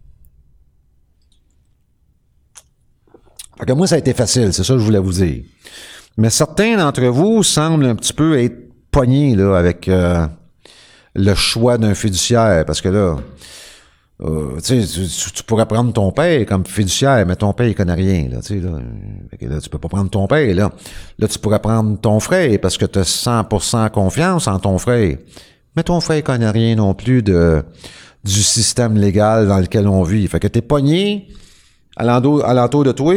que moi, ça a été facile, c'est ça que je voulais vous dire. Mais certains d'entre vous semblent un petit peu être pognés là, avec euh, le choix d'un fiduciaire, parce que là, euh, tu, tu- pourrais prendre ton père comme fiduciaire, mais ton père, il connaît rien. Là, là. Là, tu peux pas prendre ton père. Là, là tu pourrais prendre ton frère parce que tu as 100% confiance en ton frère. Mais ton frère connaît rien non plus de, du système légal dans lequel on vit. Fait que t'es pogné à l'entour de toi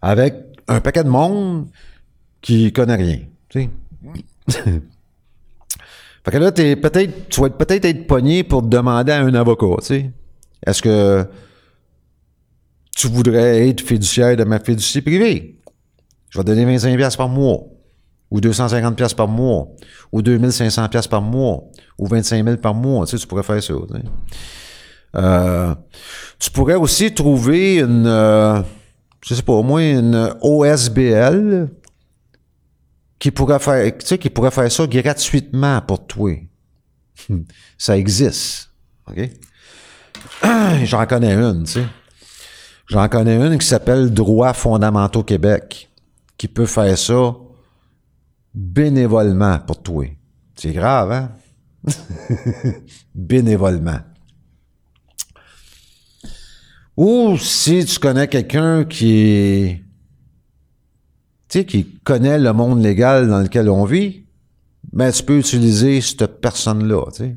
avec un paquet de monde qui connaît rien. Tu sais. [LAUGHS] Fait que là, t'es peut-être, tu vas être peut-être être pogné pour te demander à un avocat, tu sais. Est-ce que tu voudrais être fiduciaire de ma fiducie privée? Je vais te donner 25$ piastres par mois, ou 250$ piastres par mois, ou 2500$ piastres par mois, ou 25 000 par mois, tu pourrais faire ça, tu. Euh, tu pourrais aussi trouver une, euh, je sais pas, au moins une OSBL, qui pourrait faire, tu sais, qui pourrait faire ça gratuitement pour toi. Hmm. Ça existe. OK? [CLEARS THROAT] J'en connais une, tu sais. J'en connais une qui s'appelle Droits fondamentaux Québec, qui peut faire ça bénévolement pour toi. C'est grave, hein? [LAUGHS] bénévolement. Ou si tu connais quelqu'un qui tu sais, qui connaît le monde légal dans lequel on vit, ben, tu peux utiliser cette personne-là, tu sais.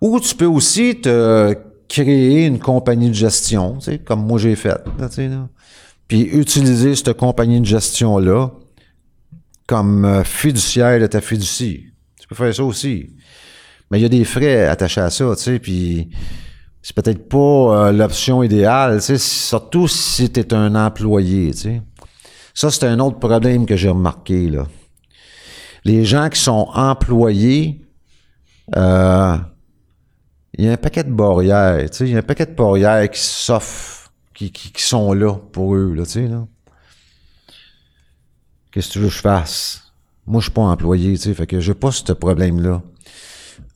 Ou tu peux aussi te créer une compagnie de gestion, tu sais, comme moi j'ai fait, tu sais, là. Puis utiliser cette compagnie de gestion-là comme euh, fiduciaire de ta fiducie. Tu peux faire ça aussi. Mais il y a des frais attachés à ça, tu sais, puis c'est peut-être pas euh, l'option idéale, tu sais, surtout si tu es un employé, tu sais. Ça, c'est un autre problème que j'ai remarqué, là. Les gens qui sont employés, euh, il y a un paquet de barrières, tu sais, il y a un paquet de barrières qui s'offrent, qui, qui, qui sont là pour eux, là, tu sais, là. Qu'est-ce que tu veux que je fasse? Moi, je suis pas employé, tu sais, fait que j'ai pas ce problème-là.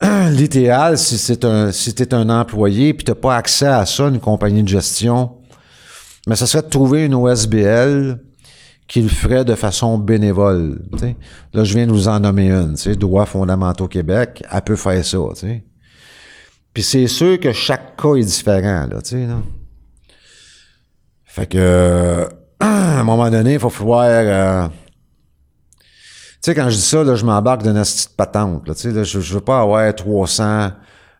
[CLEARS THROAT] L'idéal, si c'est un, si t'es un employé puis t'as pas accès à ça, une compagnie de gestion, mais ça serait de trouver une OSBL qui le ferait de façon bénévole. Là, je viens de vous en nommer une, Droits fondamentaux Québec, elle peut faire ça. Puis c'est sûr que chaque cas est différent, là, tu sais, là. Fait que, [CLEARS THROAT] à un moment donné, il va falloir... euh, tu sais, quand je dis ça, là, je m'embarque d'une petite patente, là, tu sais, je, je veux pas avoir 300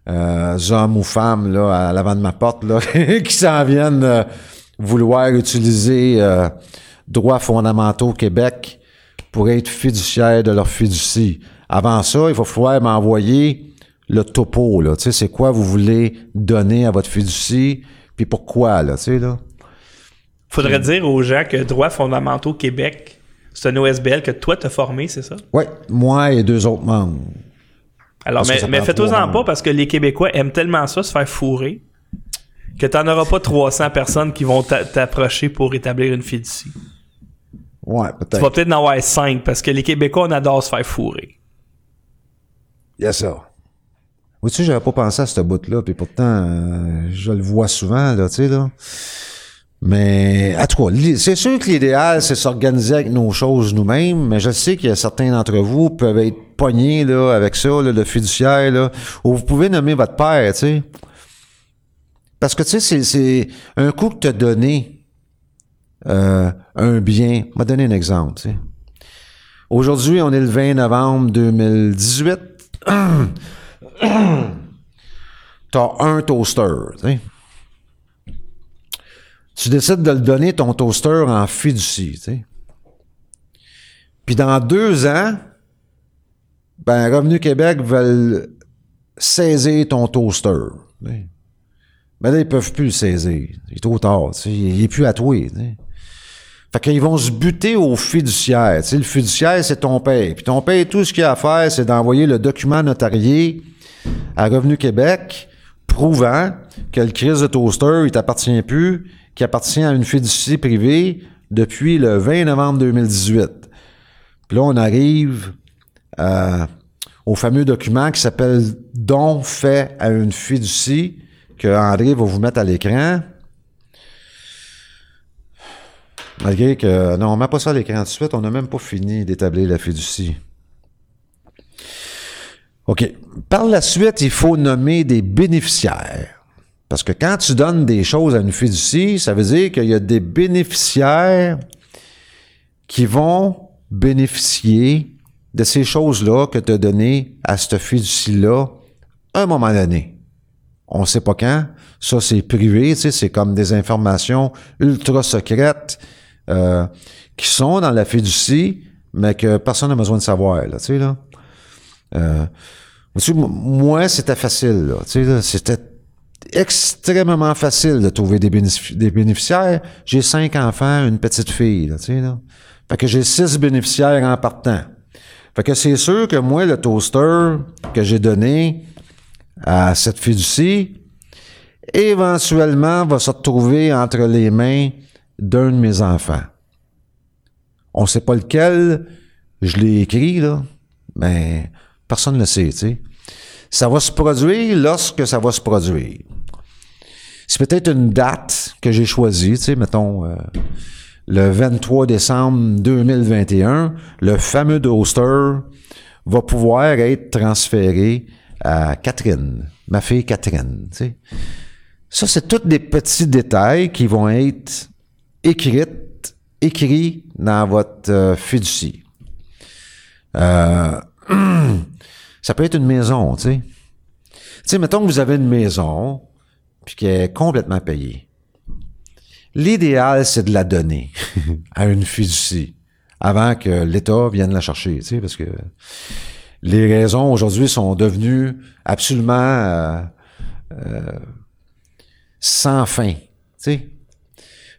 euh, hommes ou femmes, là, à l'avant de ma porte, là, [LAUGHS] qui s'en viennent euh, vouloir utiliser... euh, droits fondamentaux Québec pour être fiduciaire de leur fiducie. Avant ça, il va falloir m'envoyer le topo, là. Tu sais, c'est quoi vous voulez donner à votre fiducie, puis pourquoi, là, tu sais, là? faudrait dire aux gens que Droits fondamentaux Québec, c'est un OSBL que toi t'as formé, c'est ça? Ouais, moi et deux autres membres. Alors, Parce mais, mais fais-toi-en pas parce que les Québécois aiment tellement ça, se faire fourrer, que t'en auras pas 300 personnes qui vont t'a- t'approcher pour établir une fiducie. Ouais, Tu peut-être. vas peut-être en avoir 5 parce que les Québécois, on adore se faire fourrer. Il y a ça. Oui, tu sais, j'avais pas pensé à ce bout-là, puis pourtant, euh, je le vois souvent, là, tu sais, là. Mais, en tout cas, c'est sûr que l'idéal, c'est s'organiser avec nos choses nous-mêmes, mais je sais qu'il y a certains d'entre vous peuvent être pognés, là, avec ça, là, le fiduciaire, là, où vous pouvez nommer votre père, tu sais. Parce que, tu sais, c'est- c'est un coup que t'as donné euh, un bien. Je vais donner un exemple. Aujourd'hui, on est le 20 novembre 2018. [CLEARS THROAT] T'as un toaster, tu. Tu décides de le donner, ton toaster, en fiducie. Puis dans deux ans, ben, Revenu Québec veulent saisir ton toaster. tu sais. Ben là, ils peuvent plus le saisir. Il est trop tard. Il est plus à toi. Fait qu'ils vont se buter au fiduciaire. Tu sais, le fiduciaire, c'est ton père. Puis ton père, tout ce qu'il a à faire, c'est d'envoyer le document notarié à Revenu Québec prouvant que le crise de toaster, il t'appartient plus, qu'il appartient à une fiducie privée depuis le 20 novembre 2018. Puis là, on arrive euh, au fameux document qui s'appelle don fait à une fiducie que André va vous mettre à l'écran. Malgré que, non, on met pas ça à l'écran de suite, on n'a même pas fini d'établir la fiducie. OK. Par la suite, il faut nommer des bénéficiaires. Parce que quand tu donnes des choses à une fiducie, ça veut dire qu'il y a des bénéficiaires qui vont bénéficier de ces choses-là que tu as données à cette fiducie-là à un moment donné. On ne sait pas quand. Ça, c'est privé, tu sais, c'est comme des informations ultra secrètes euh, qui sont dans la fiducie, mais que personne n'a besoin de savoir, là, tu sais, là. Euh, moi, c'était facile, là, tu sais, là, c'était extrêmement facile de trouver des bénéficiaires. J'ai cinq enfants, une petite fille, là, tu sais, là. Fait que j'ai six bénéficiaires en partant. Fait que c'est sûr que moi, le toaster que j'ai donné à cette fiducie, éventuellement va se retrouver entre les mains d'un de mes enfants. On sait pas lequel, je l'ai écrit, là, mais personne ne le sait, tu sais. Ça va se produire lorsque ça va se produire. C'est peut-être une date que j'ai choisie, tu sais, mettons, euh, le 23 décembre 2021, le fameux toaster va pouvoir être transféré à Catherine, ma fille Catherine, tu sais. Ça, c'est tous des petits détails qui vont être écrits, écrits dans votre euh, fiducie. Euh, [CLEARS THROAT] ça peut être une maison, tu sais. Tu sais, mettons que vous avez une maison, puis qu'elle est complètement payée. L'idéal, c'est de la donner [LAUGHS] à une fiducie avant que l'État vienne la chercher, tu sais, parce que les raisons aujourd'hui sont devenues absolument euh, sans fin, tu sais.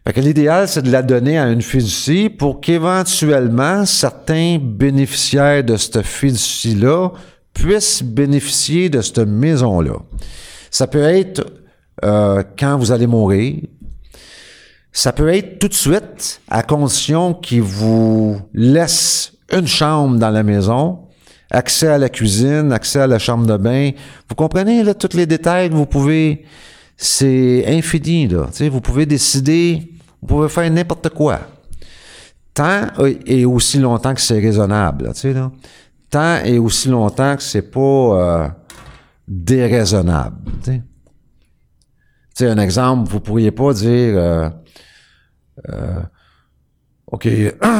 Fait que l'idéal, c'est de la donner à une fiducie pour qu'éventuellement certains bénéficiaires de cette fiducie-là puissent bénéficier de cette maison-là. Ça peut être euh, quand vous allez mourir. Ça peut être tout de suite à condition qu'ils vous laissent une chambre dans la maison, accès à la cuisine, accès à la chambre de bain. Vous comprenez là tous les détails que vous pouvez c'est infini là, tu vous pouvez décider, vous pouvez faire n'importe quoi. Tant et aussi longtemps que c'est raisonnable, tu. Tant et aussi longtemps que c'est pas euh, déraisonnable. Tu sais, un exemple, vous pourriez pas dire euh, euh, OK,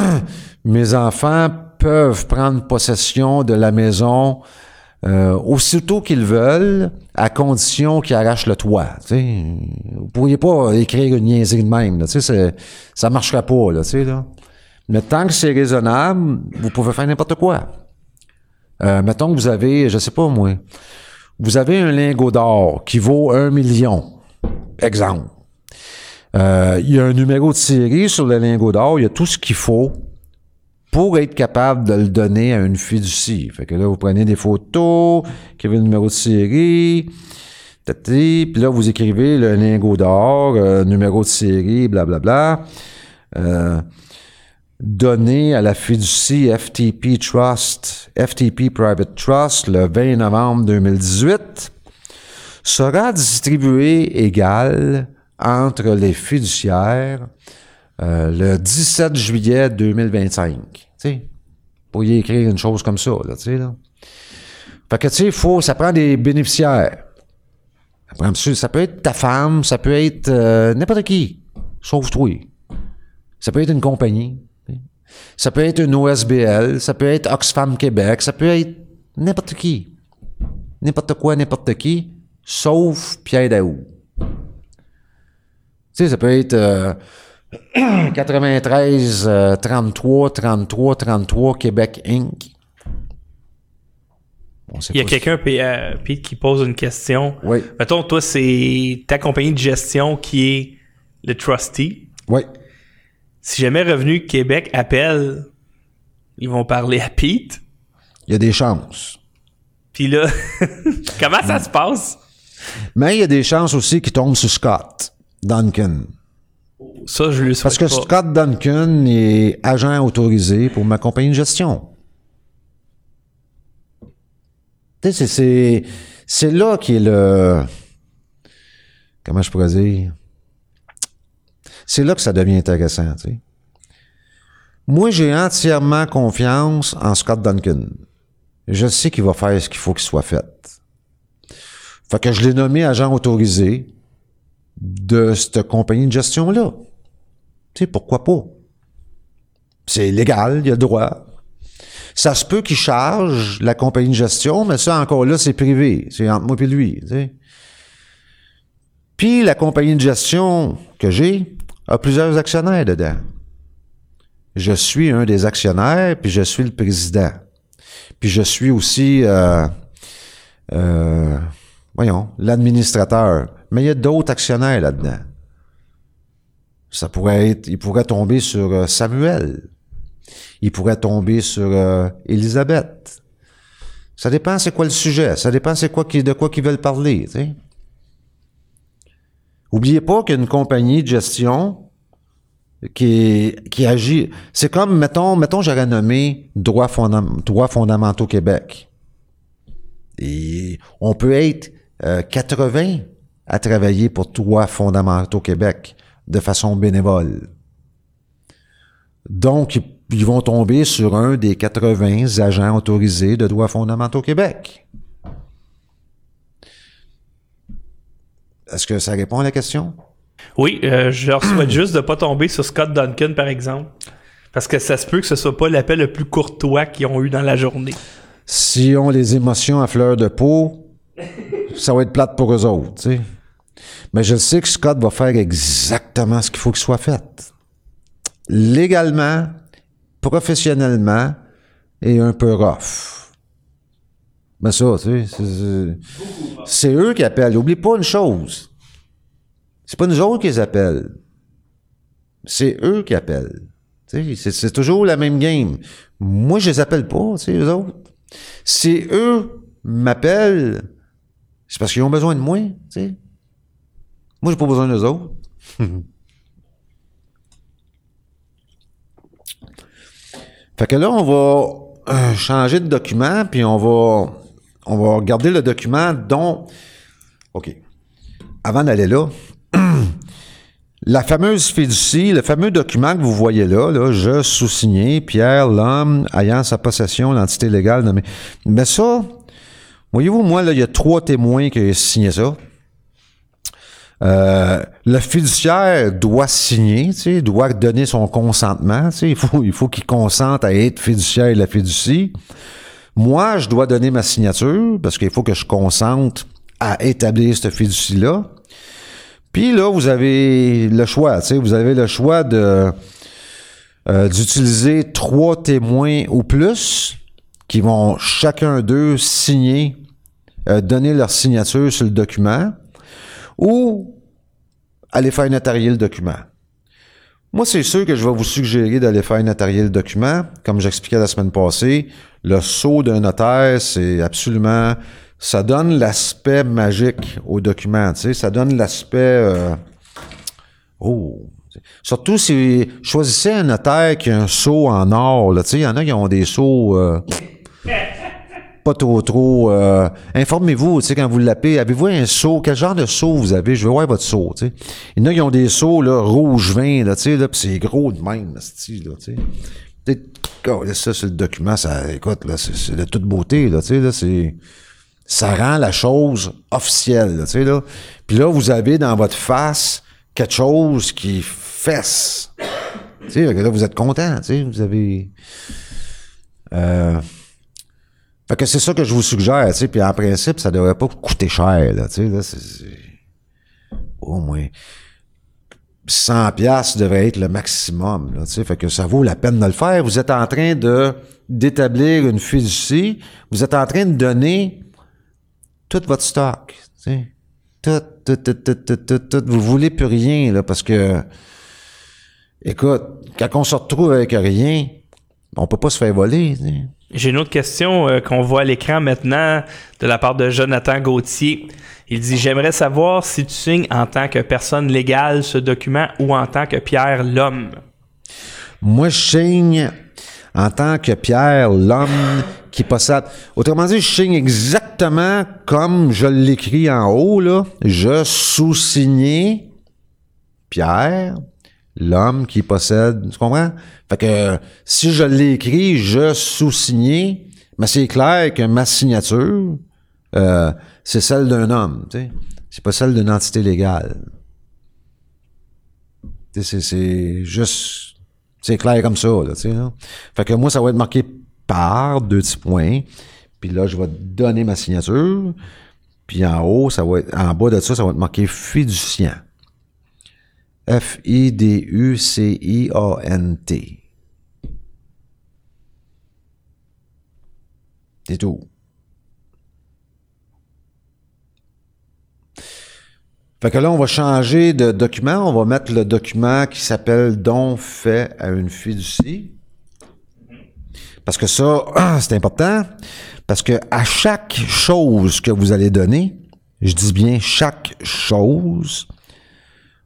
[CLEARS THROAT] mes enfants peuvent prendre possession de la maison euh, aussitôt qu'ils veulent, à condition qu'ils arrachent le toit. Tu sais. Vous pourriez pas écrire une niaiserie de même. Là, ça marcherait pas. Là, là. Mais tant que c'est raisonnable, vous pouvez faire n'importe quoi. Euh, mettons que vous avez, je sais pas moi, vous avez un lingot d'or qui vaut un million. Exemple. Euh, il y a un numéro de série sur le lingot d'or, il y a tout ce qu'il faut pour être capable de le donner à une fiducie. Fait que là, vous prenez des photos, écrivez le numéro de série, tati, puis là, vous écrivez le lingot d'or, euh, numéro de série, blablabla. Euh, donné à la fiducie FTP Trust, FTP Private Trust, le 20 novembre 2018. sera distribué égal entre les fiduciaires euh, le 17 juillet 2025. Tu sais, pour y écrire une chose comme ça, là, tu là. Fait que, tu sais, ça prend des bénéficiaires. Ça, peut être ta femme, ça peut être euh, n'importe qui, sauf toi. Ça peut être une compagnie. Ça peut être une OSBL, ça peut être Oxfam Québec, ça peut être n'importe qui. N'importe quoi, n'importe qui, sauf Pierre Daou. Tu sais, ça peut être euh, [CLEARS THROAT] 93 euh, 33 33 33 Québec Inc. Il y a quelqu'un, euh, Pete, qui pose une question. Oui, Mettons, toi, c'est ta compagnie de gestion qui est le trustee. oui. Si jamais Revenu Québec appelle, ils vont parler à Pete. Il y a des chances. Puis là, [LAUGHS] comment ça se passe? Mais il y a des chances aussi qu'il tombe sur Scott Duncan. Ça, je souhaite Parce que pas. Scott Duncan est agent autorisé pour ma compagnie de gestion. Tu sais, c'est- c'est, là qui est le. Comment je pourrais dire? C'est là que ça devient intéressant, tu sais. Moi, j'ai entièrement confiance en Scott Duncan. Je sais qu'il va faire ce qu'il faut qu'il soit fait. Fait que je l'ai nommé agent autorisé de cette compagnie de gestion-là. Tu sais, pourquoi pas? C'est légal, il y a le droit. Ça se peut qu'il charge la compagnie de gestion, mais ça, encore là, c'est privé. C'est entre moi et lui, tu. Puis, la compagnie de gestion que j'ai a plusieurs actionnaires dedans. Je suis un des actionnaires, puis je suis le président. Puis je suis aussi, euh, euh, voyons, l'administrateur. Mais il y a d'autres actionnaires là-dedans. Ça pourrait être, il pourrait tomber sur euh, Samuel. Il pourrait tomber sur euh, Elisabeth. Ça dépend c'est quoi le sujet. Ça dépend c'est quoi qui, de quoi qu'ils veulent parler. Tu sais. Oubliez pas qu'une compagnie de gestion qui, qui agit. C'est comme, mettons, mettons, j'aurais nommé droits fondam- droits fondamentaux Québec. Et on peut être euh, 80 à travailler pour droits fondamentaux Québec de façon bénévole. Donc, ils- vont tomber sur un des 80 agents autorisés de droits fondamentaux Québec. Est-ce que ça répond à la question? Oui, euh, je leur souhaite juste de pas tomber sur Scott Duncan, par exemple. Parce que ça se peut que ce soit pas l'appel le plus courtois qu'ils ont eu dans la journée. Si on les émotions à fleur de peau, ça va être plate pour eux autres, tu sais. Mais je sais que Scott va faire exactement ce qu'il faut qu'il soit fait. Légalement, professionnellement et un peu rough. Mais ça, tu sais, c'est- c'est- c'est eux qui appellent. Oublie pas une chose. C'est pas nous autres qui les appellent. C'est eux qui appellent. C'est c'est toujours la même game. Moi, je les appelle pas, sais, eux autres. Si eux m'appellent, c'est parce qu'ils ont besoin de moi, sais. Moi, j'ai pas besoin d'eux autres. [LAUGHS] fait que là, on va euh, changer de document, puis on va, on va regarder le document dont... OK. Avant d'aller là, [CLEARS THROAT] la fameuse fiducie, le fameux document que vous voyez là, là je sous-signé, Pierre, l'homme ayant sa possession l'entité légale nommée. Mais ça, voyez-vous, moi, là, il y a trois témoins qui ont signé ça. Euh, le fiduciaire doit signer, tu sais, doit donner son consentement. Tu sais, il faut, il faut qu'il consente à être fiduciaire de la fiducie. Moi, je dois donner ma signature parce qu'il faut que je consente à établir cette fiducie-là. Puis là, vous avez le choix, tu sais, vous avez le choix de euh, d'utiliser trois témoins ou plus qui vont chacun d'eux signer, euh, donner leur signature sur le document, ou aller faire notarier le document. Moi, c'est sûr que je vais vous suggérer d'aller faire notarier le document. Comme j'expliquais la semaine passée, le sceau d'un notaire, c'est absolument... Ça donne l'aspect magique au document, tu sais. Ça donne l'aspect... euh, Oh! Surtout si choisissez un notaire qui a un sceau en or, tu sais, il y en a qui ont des sceaux... euh, pas trop trop. euh, Informez-vous, tu sais, quand vous l'appelez, avez-vous un seau? Quel genre de seau vous avez? Je veux voir votre seau, tu sais. Il y en a qui ont des seaux, là, rouge vin, là, tu sais, là, pis c'est gros de même, esti, là, tu sais. Oh, là, ça, c'est le document, ça, écoute, là, c'est c'est de toute beauté, là, tu sais, là, c'est... Ça rend la chose officielle, là, tu sais, là. Puis là, vous avez dans votre face quelque chose qui fesse. Tu sais, là, vous êtes content, tu sais, vous avez... Euh, fait que c'est ça que je vous suggère, tu sais, puis en principe, ça devrait pas coûter cher, là, tu sais, Au moins... 100 pièces devrait être le maximum, là, tu sais, fait que ça vaut la peine de le faire. Vous êtes en train de d'établir une fiducie, vous êtes en train de donner tout votre stock, tu sais. Tout, tout, tout, tout, tout, tout, tout. Vous voulez plus rien, là, parce que, écoute, quand on se retrouve avec rien, on peut pas se faire voler, tu sais. J'ai une autre question euh, qu'on voit à l'écran maintenant de la part de Jonathan Gauthier. Il dit J'aimerais savoir si tu signes en tant que personne légale ce document ou en tant que Pierre l'homme. Moi, je signe en tant que Pierre, l'homme qui possède. Autrement dit, je signe exactement comme je l'écris en haut, là. Je sous-signé Pierre, l'homme qui possède. Tu comprends? Fait que si je l'ai écrit, je sous-signé, mais c'est clair que ma signature, euh, c'est celle d'un homme, tu sais. C'est pas celle d'une entité légale. Tu sais, c'est- juste. C'est clair comme ça, là, tu sais. là. Fait que moi, ça va être marqué par deux petits points. Puis là, je vais donner ma signature. Puis en haut, ça va être. En bas de ça, ça va être marqué fiduciant. F-I-D-U-C-I-A-N-T. C'est tout. Fait que là, on va changer de document. On va mettre le document qui s'appelle don fait à une fiducie. Parce que ça, [CLEARS THROAT] c'est important. Parce que à chaque chose que vous allez donner, je dis bien chaque chose,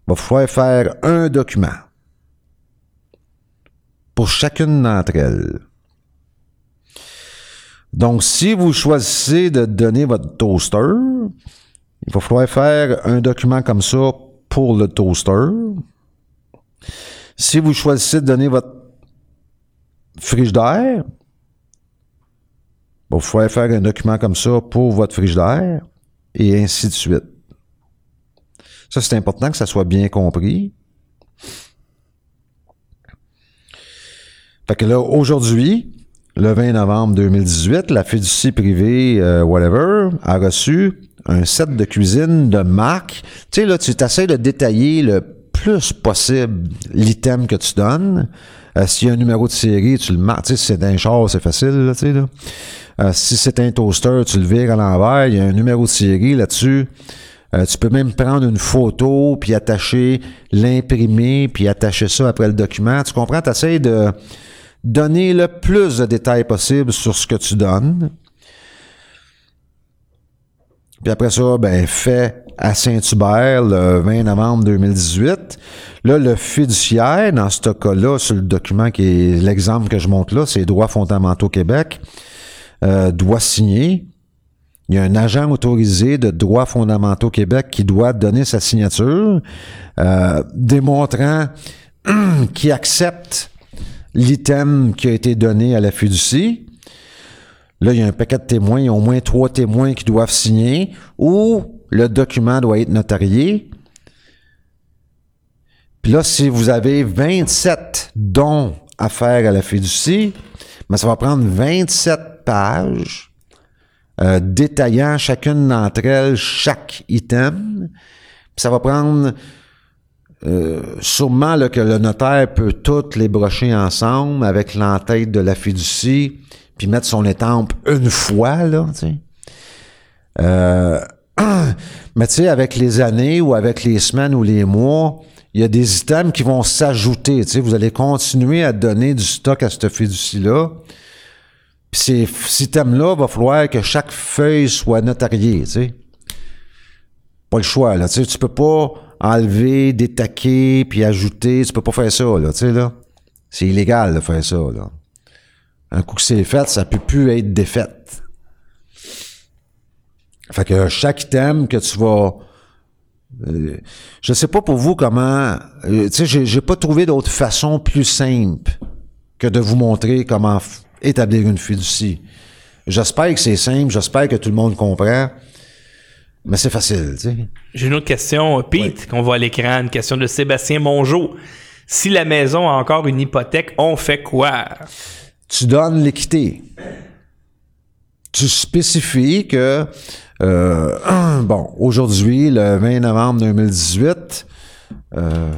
va falloir faire un document pour chacune d'entre elles. Donc, si vous choisissez de donner votre toaster, il va falloir faire un document comme ça pour le toaster. Si vous choisissez de donner votre frigidaire, il va falloir faire un document comme ça pour votre frigidaire et ainsi de suite. Ça, c'est important que ça soit bien compris. Fait que là, aujourd'hui, le 20 novembre 2018, la fiducie privée, euh, whatever, a reçu un set de cuisine de marque. Tu sais, là, tu t'essaies de détailler le plus possible l'item que tu donnes. Euh, S'il y a un numéro de série, tu le marques. Tu sais, si c'est un char, c'est facile, là, tu sais. Euh, si c'est un toaster, tu le vires à l'envers, il y a un numéro de série là-dessus. Euh, tu peux même prendre une photo, puis attacher, l'imprimer, puis attacher ça après le document. Tu comprends? Tu essaies de donner le plus de détails possible sur ce que tu donnes. Puis après ça, ben, fait à Saint-Hubert le 20 novembre 2018. Là, le fiduciaire, dans ce cas-là, sur le document qui est l'exemple que je montre là, c'est Droits fondamentaux Québec, euh, doit signer. Il y a un agent autorisé de droits fondamentaux Québec qui doit donner sa signature, euh, démontrant [CLEARS THROAT] qu'il accepte l'item qui a été donné à la fiducie. Là, il y a un paquet de témoins, il y a au moins trois témoins qui doivent signer, ou le document doit être notarié. Puis là, si vous avez 27 dons à faire à la fiducie, ben, ça va prendre 27 pages euh, détaillant chacune d'entre elles, chaque item. Ça va prendre euh, sûrement que le notaire peut toutes les brocher ensemble avec l'entête de la fiducie, puis mettre son étampe une fois, là, tu. Euh, [CLEARS THROAT] mais tu sais, avec les années ou avec les semaines ou les mois, il y a des items qui vont s'ajouter. Tu sais, vous allez continuer à donner du stock à cette fiducie-là. Puis ces ces items-là, va falloir que chaque feuille soit notariée, tu sais. Pas le choix, là. Tu sais, tu peux pas enlever, détaquer, puis ajouter. Tu peux pas faire ça, là, tu sais. C'est illégal de faire ça, là. Un coup que c'est fait, ça peut plus être défaite. Fait que chaque item que tu vas... euh, je sais pas pour vous comment... euh, tu sais, j'ai, pas trouvé d'autre façon plus simple que de vous montrer comment établir une fiducie. J'espère que c'est simple, j'espère que tout le monde comprend, mais c'est facile, tu sais. J'ai une autre question, Pete, qu'on voit à l'écran, une question de Sébastien Mongeau. Si la maison a encore une hypothèque, on fait quoi? tu donnes l'équité. Tu spécifies que, euh, [CLEARS THROAT] bon, aujourd'hui, le 20 novembre 2018, euh,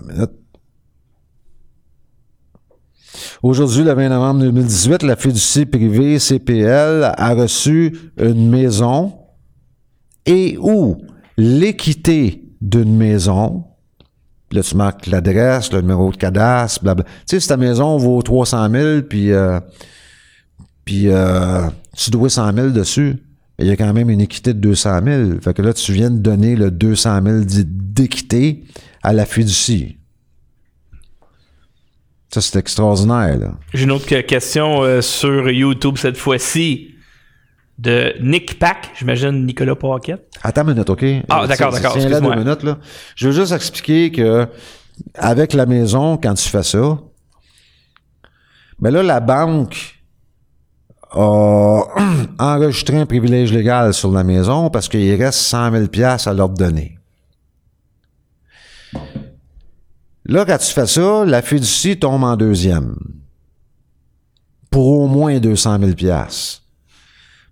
une minute. Aujourd'hui, le 20 novembre 2018, la fiducie privée CPL a reçu une maison et ou l'équité d'une maison là, tu marques l'adresse, le numéro de cadastre, blablabla. Tu sais, si ta maison vaut 300 000, puis, euh, puis euh, tu dois 100 000 dessus, il y a quand même une équité de 200 000. Fait que là, tu viens de donner le 200 000 d'i- d'équité à la fiducie. Ça, c'est extraordinaire, là. J'ai une autre que- question euh, sur YouTube cette fois-ci de Nick Pack, j'imagine Nicolas Paquette. Attends une minute, OK? Ah, d'accord, tiens- d'accord, tiens là deux minutes, là. Je veux juste expliquer que avec la maison, quand tu fais ça, ben là, la banque a [CLEARS THROAT] enregistré un privilège légal sur la maison parce qu'il reste 100 000 piastres à leur donner. Là, quand tu fais ça, la fiducie tombe en deuxième. Pour au moins 200 000 piastres.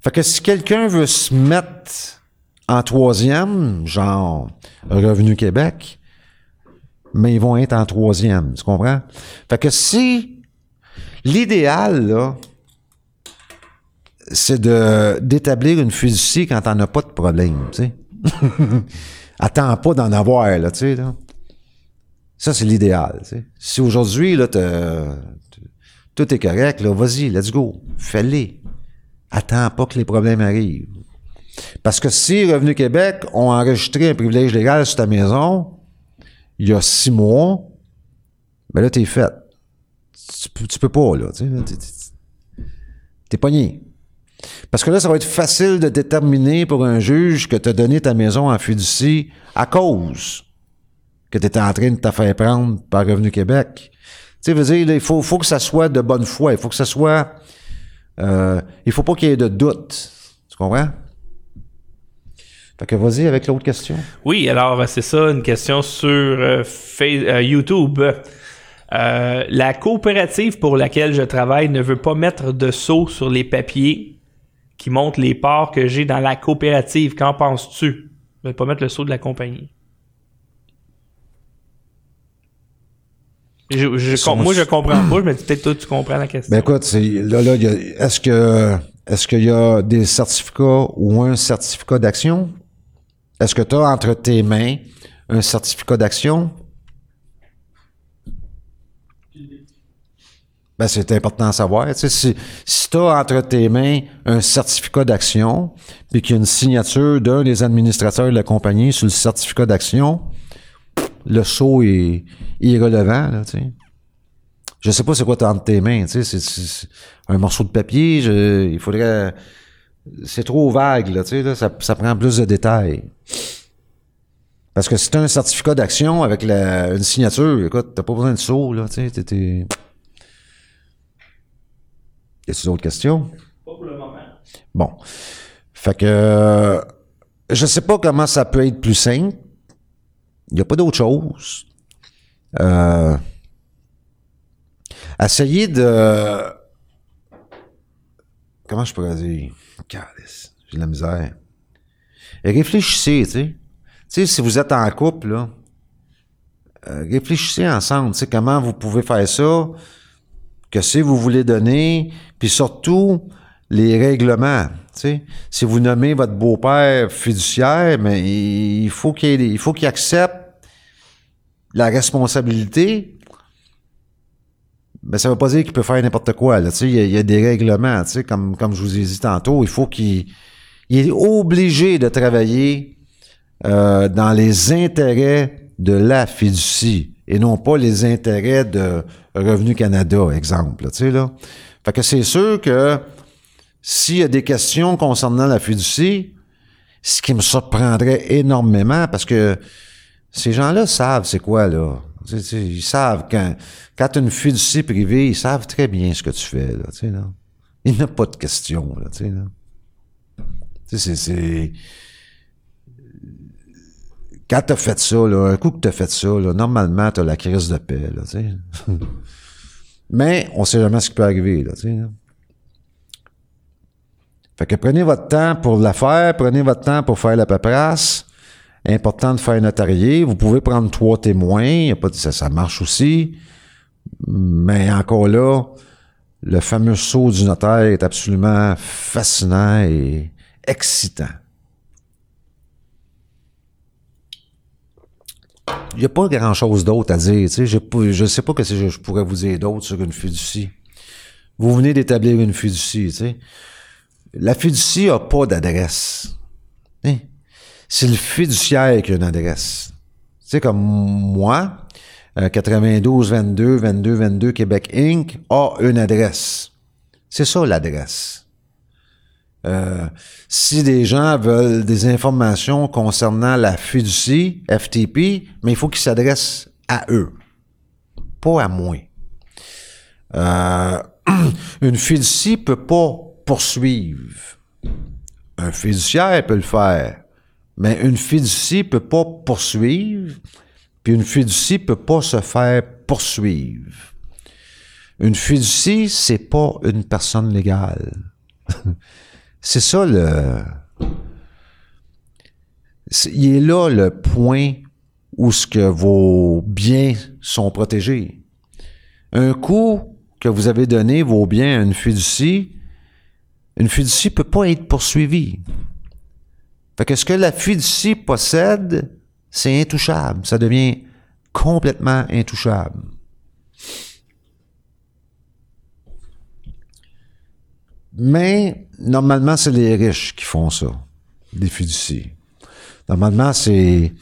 Fait que si quelqu'un veut se mettre en troisième, genre Revenu Québec, mais ils vont être en troisième, tu comprends? Fait que si l'idéal, là, c'est de d'établir une fiducie quand t'en as pas de problème, tu sais. [LAUGHS] Attends pas d'en avoir, là, tu sais, là. Ça, c'est l'idéal. Si aujourd'hui, là, t'as- tout est correct, là, vas-y, let's go, fais-les. Attends pas que les problèmes arrivent. Parce que si Revenu Québec ont enregistré un privilège légal sur ta maison, il y a six mois, ben là, t'es fait. Tu, peux- pas, là. T'es- pogné. Parce que là, ça va être facile de déterminer pour un juge que tu as donné ta maison en fiducie à cause que tu étais en train de te faire prendre par Revenu Québec. Tu sais, veux dire, il faut, faut que ça soit de bonne foi. Il faut que ça soit... euh, il faut pas qu'il y ait de doute. Tu comprends? Fait que vas-y avec l'autre question. Oui, alors euh, c'est ça, une question sur euh, euh, YouTube. La coopérative pour laquelle je travaille ne veut pas mettre de sceau sur les papiers qui montrent les parts que j'ai dans la coopérative. Qu'en penses-tu? Ne pas mettre le sceau de la compagnie. Je, moi, je comprends pas. Je me dis peut-être toi, tu comprends la question. Ben écoute, c'est, là, là, est-ce que est-ce qu'il y a des certificats ou un certificat d'action? Est-ce que tu as entre tes mains un certificat d'action? Ben, c'est important à savoir. Tu sais, si si tu as entre tes mains un certificat d'action, puis qu'il y a une signature d'un des administrateurs de la compagnie sur le certificat d'action, le saut est irrelevant, là, tu sais. Je sais pas c'est quoi t'as entre tes mains, tu sais, c'est, un morceau de papier, je- il faudrait... C'est trop vague, là, tu sais, là, ça, ça prend plus de détails. Parce que si t'as un certificat d'action avec la, une signature, écoute, t'as pas besoin de saut, là, tu sais, t'es... Y a-t-il d'autres questions? Pas pour le moment. Bon. Fait que euh, je sais pas comment ça peut être plus simple. Il n'y a pas d'autre chose. Euh, essayez de. Comment je pourrais dire? J'ai de la misère. Et réfléchissez, tu sais. Tu sais, si vous êtes en couple, là, euh, réfléchissez ensemble, tu sais, comment vous pouvez faire ça, que si vous voulez donner, puis surtout les règlements. tu sais. Si vous nommez votre beau-père fiduciaire, mais il faut qu'il accepte la responsabilité. Mais ça ne veut pas dire qu'il peut faire n'importe quoi. Là, il, y a, il y a des règlements, comme, comme je vous ai dit tantôt. Il faut qu'il il est obligé de travailler euh, dans les intérêts de la fiducie et non pas les intérêts de Revenu Canada, exemple. là. Fait que c'est sûr que s'il y a des questions concernant la fiducie, ce qui me surprendrait énormément, parce que ces gens-là savent c'est quoi, là. Ils savent quand, quand tu as une fiducie privée, ils savent très bien ce que tu fais, là, tu sais, là. Il n'y a pas de questions, là, tu sais, là. Tu sais, c'est-. Quand t'as fait ça, là, un coup que t'as fait ça, là, normalement, t'as la crise de paix, là. [LAUGHS] Mais on sait jamais ce qui peut arriver, là, tu sais, là. Fait que prenez votre temps pour la faire, prenez votre temps pour faire la paperasse. Important de faire notarier. Vous pouvez prendre trois témoins, y a pas ça, ça marche aussi. Mais encore là, le fameux saut du notaire est absolument fascinant et excitant. Il n'y a pas grand-chose d'autre à dire. Je ne sais pas que je, je pourrais vous dire d'autre sur une fiducie. Vous venez d'établir une fiducie. tu sais. La fiducie n'a pas d'adresse. Hein? C'est le fiduciaire qui a une adresse. Tu sais, comme moi, euh, 92 22 22 22 Québec Inc. a une adresse. C'est ça l'adresse. Euh, si des gens veulent des informations concernant la fiducie, FTP, mais il faut qu'ils s'adressent à eux, pas à moi. Euh, [CLEARS THROAT] une fiducie peut pas poursuivre. Un fiduciaire peut le faire, mais une fiducie peut pas poursuivre, puis une fiducie peut pas se faire poursuivre. Une fiducie, c'est pas une personne légale. [LAUGHS] c'est ça le. Il est là le point où ce que vos biens sont protégés. Un coup que vous avez donné vos biens à une fiducie, une fiducie peut pas être poursuivie. Fait que ce que la fiducie possède, c'est intouchable. Ça devient complètement intouchable. Mais normalement, c'est les riches qui font ça, des fiducies. Normalement, c'est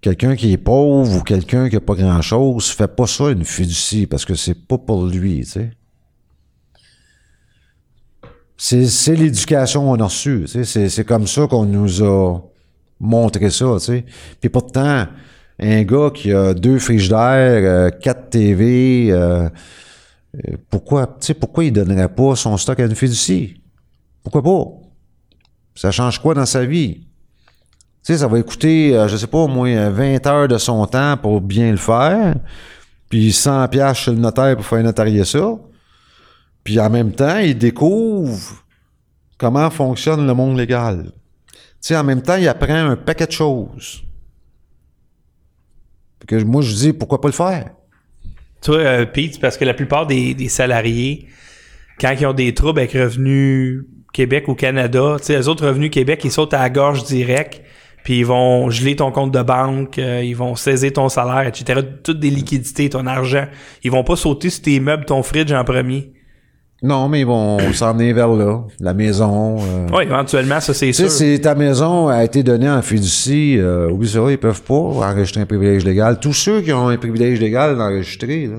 quelqu'un qui est pauvre ou quelqu'un qui a pas grand-chose fait pas ça une fiducie parce que c'est pas pour lui, tu sais. C'est, c'est l'éducation qu'on a reçue. C'est, c'est comme ça qu'on nous a montré ça, tu sais. Puis pourtant, un gars qui a deux frigidaires, euh, quatre TV, euh, euh, pourquoi, pourquoi il donnerait pas son stock à une fiducie? Pourquoi pas? Ça change quoi dans sa vie? Tu sais, ça va coûter, euh, je sais pas, au moins 20 heures de son temps pour bien le faire, puis 100 pièces chez le notaire pour faire notarier ça. Puis en même temps, il découvre comment fonctionne le monde légal. Tu sais, en même temps, il apprend un paquet de choses. Que moi, je dis, pourquoi pas le faire? Tu vois, euh, Pete, parce que la plupart des, des salariés, quand ils ont des troubles avec Revenu Québec ou Canada, tu sais, les autres Revenus Québec, ils sautent à la gorge direct, puis ils vont geler ton compte de banque, euh, ils vont saisir ton salaire, etc. Toutes des liquidités, ton argent. Ils vont pas sauter sur tes meubles, ton fridge en premier. Non, mais ils vont [COUGHS] s'en aller vers là. La maison. euh. Oui, éventuellement, ça, c'est sûr. si ta maison a été donnée en fiducie, euh, oui, ça, ils peuvent pas enregistrer un privilège légal. Tous ceux qui ont un privilège légal d'enregistrer, là,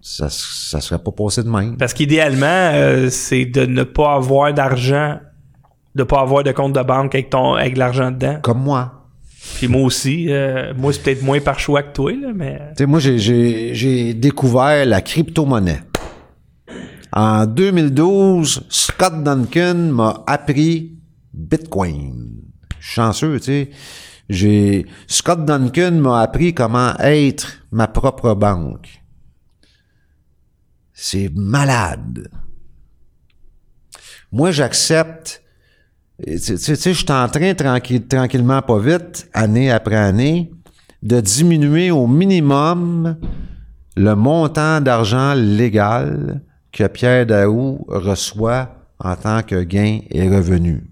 ça, ça serait pas passé de même. Parce qu'idéalement, euh, c'est de ne pas avoir d'argent, de pas avoir de compte de banque avec ton avec l'argent dedans. Comme moi. Puis moi aussi, euh, moi c'est peut-être moins par choix que toi, là, mais Tu sais, moi, j'ai découvert la crypto-monnaie. En 2012, Scott Duncan m'a appris Bitcoin. Chanceux, tu sais. J'ai, Scott Duncan m'a appris comment être ma propre banque. C'est malade. Moi, j'accepte. Tu sais, je suis en train, tranquille- tranquillement, pas vite, année après année, de diminuer au minimum le montant d'argent légal que Pierre Daou reçoit en tant que gain et revenu.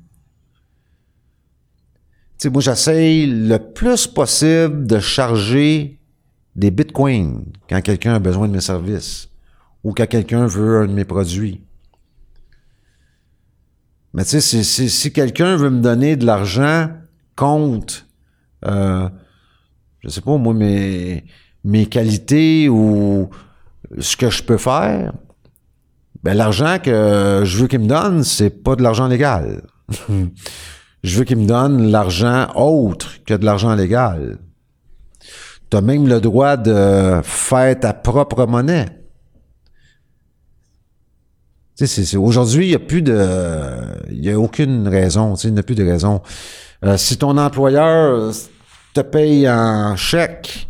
Tu sais, moi, j'essaye le plus possible de charger des bitcoins quand quelqu'un a besoin de mes services ou quand quelqu'un veut un de mes produits. Mais tu sais, si, quelqu'un veut me donner de l'argent contre, euh, je sais pas, moi, mes qualités ou ce que je peux faire, ben l'argent que je veux qu'il me donne, c'est pas de l'argent légal. [LAUGHS] je veux qu'il me donne l'argent autre que de l'argent légal. Tu as même le droit de faire ta propre monnaie. Aujourd'hui, il n'y a plus de. Il n'y a aucune raison. Il n'y a plus de raison. Euh, si ton employeur te paye en chèque,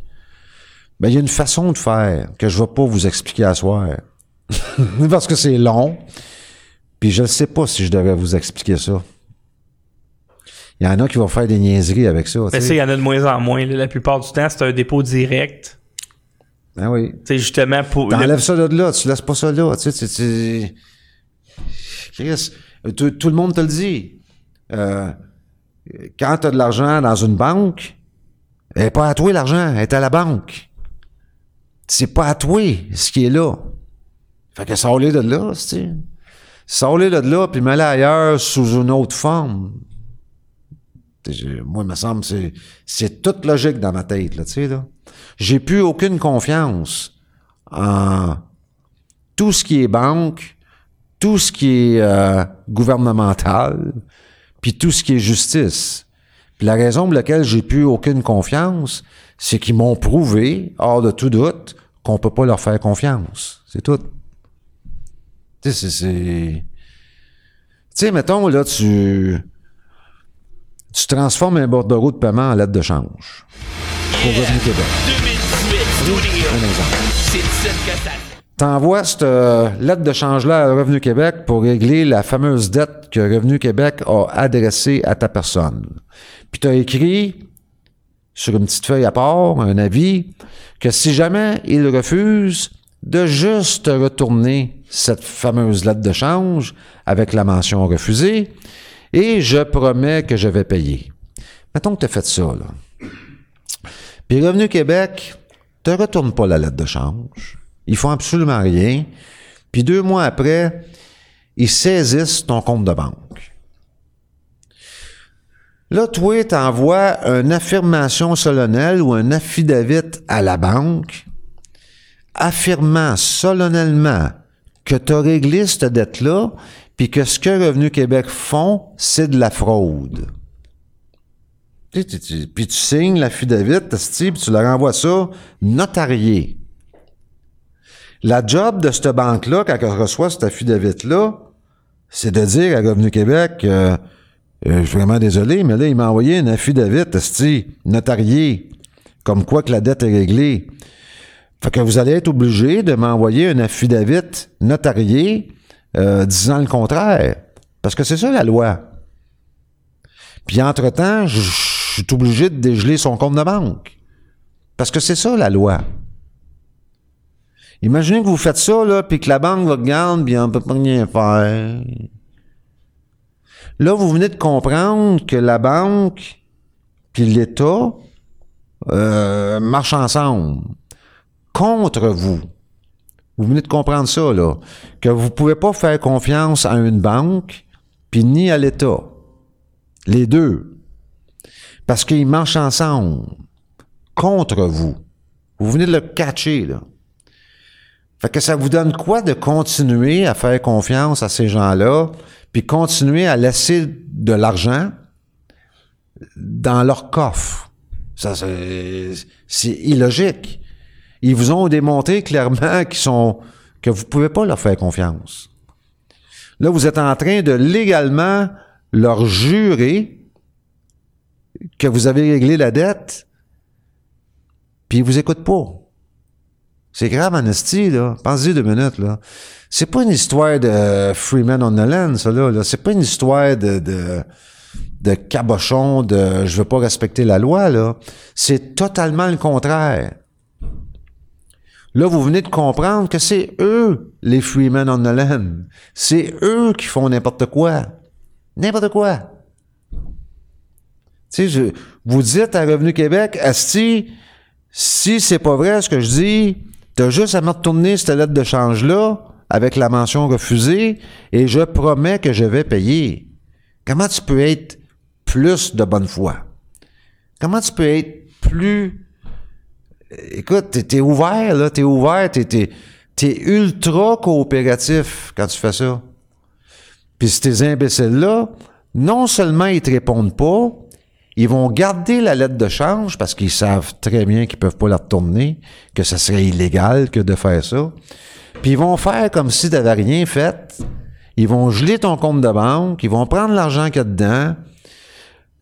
ben, il y a une façon de faire que je ne vais pas vous expliquer à soir. [LAUGHS] Parce que c'est long. Puis je ne sais pas si je devrais vous expliquer ça. Il y en a qui vont faire des niaiseries avec ça. Mais il y en a de moins en moins. La plupart du temps, c'est un dépôt direct. Ben oui. C'est justement pour. T'enlèves ça de là, tu laisses pas ça là. Tu sais, Chris, tout, tout, le monde te le dit. Euh, quand tu as de l'argent dans une banque, elle n'est pas à toi l'argent, elle est à la banque. C'est pas à toi ce qui est là. Fait que sors-le de là, tu Sors-le de là, puis mets-le ailleurs sous une autre forme. Moi, il me semble c'est c'est toute logique dans ma tête, là, tu sais, là. J'ai plus aucune confiance en tout ce qui est banque, tout ce qui est euh, gouvernemental, puis tout ce qui est justice. Puis la raison pour laquelle j'ai plus aucune confiance, c'est qu'ils m'ont prouvé, hors de tout doute, qu'on peut pas leur faire confiance. C'est tout. Tu sais, c'est... Tu sais, mettons, là, tu... Tu transformes un bordereau de paiement en lettre de change. Pour Revenu Québec. 2018, un exemple. T'envoies cette euh, lettre de change-là à Revenu Québec pour régler la fameuse dette que Revenu Québec a adressée à ta personne. Puis tu as écrit sur une petite feuille à part, un avis, que si jamais il refuse, de juste retourner cette fameuse lettre de change avec la mention refusée, et je promets que je vais payer. Mettons que tu as fait ça. Puis Revenu Québec te retourne pas la lettre de change. Ils font absolument rien. Puis deux mois après, ils saisissent ton compte de banque. Là, toi, t'envoies une affirmation solennelle ou un affidavit à la banque affirmant solennellement que tu as réglé cette dette-là, puis que ce que Revenu Québec font, c'est de la fraude. Puis tu signes l'affidavit, puis tu leur envoies ça notarié. La job de cette banque-là, quand elle reçoit cet affidavit-là, c'est de dire à Revenu Québec, euh, euh, je suis vraiment désolé, mais là, il m'a envoyé un affidavit, notarié, comme quoi que la dette est réglée. Fait que vous allez être obligé de m'envoyer un affidavit notarié euh, disant le contraire. Parce que c'est ça la loi. Puis entre-temps, je suis obligé de dégeler son compte de banque. Parce que c'est ça la loi. Imaginez que vous faites ça, là, puis que la banque vous regarde, puis on peut pas rien faire. Là, vous venez de comprendre que la banque puis l'État euh, marchent ensemble contre vous. Vous venez de comprendre ça, là. Que vous pouvez pas faire confiance à une banque puis ni à l'État. Les deux. Parce qu'ils marchent ensemble contre vous. Vous venez de le catcher, là. Fait que ça vous donne quoi de continuer à faire confiance à ces gens-là, puis continuer à laisser de l'argent dans leur coffre? Ça, c'est illogique. Ils vous ont démontré clairement qu'ils sont, que vous pouvez pas leur faire confiance. Là, vous êtes en train de légalement leur jurer que vous avez réglé la dette, puis ils vous écoutent pas. C'est grave, Anastie, là. Pensez deux minutes, là. C'est pas une histoire de Freeman on the land, ça, là. C'est pas une histoire de, de, de cabochon, de je veux pas respecter la loi, là. C'est totalement le contraire. Là, vous venez de comprendre que c'est eux, les Freeman on the land. C'est eux qui font n'importe quoi. N'importe quoi. Tu sais, vous dites à Revenu Québec, Asti, si c'est pas vrai ce que je dis, T'as juste à me retourner cette lettre de change-là avec la mention refusée et je promets que je vais payer. Comment tu peux être plus de bonne foi? Comment tu peux être plus... Écoute, t'es, ouvert, là, t'es ouvert, t'es, T'es ultra coopératif quand tu fais ça. Puis ces imbéciles-là, non seulement ils te répondent pas, ils vont garder la lettre de change parce qu'ils savent très bien qu'ils peuvent pas la retourner, que ce serait illégal que de faire ça. Puis ils vont faire comme si tu n'avais rien fait. Ils vont geler ton compte de banque, ils vont prendre l'argent qu'il y a dedans.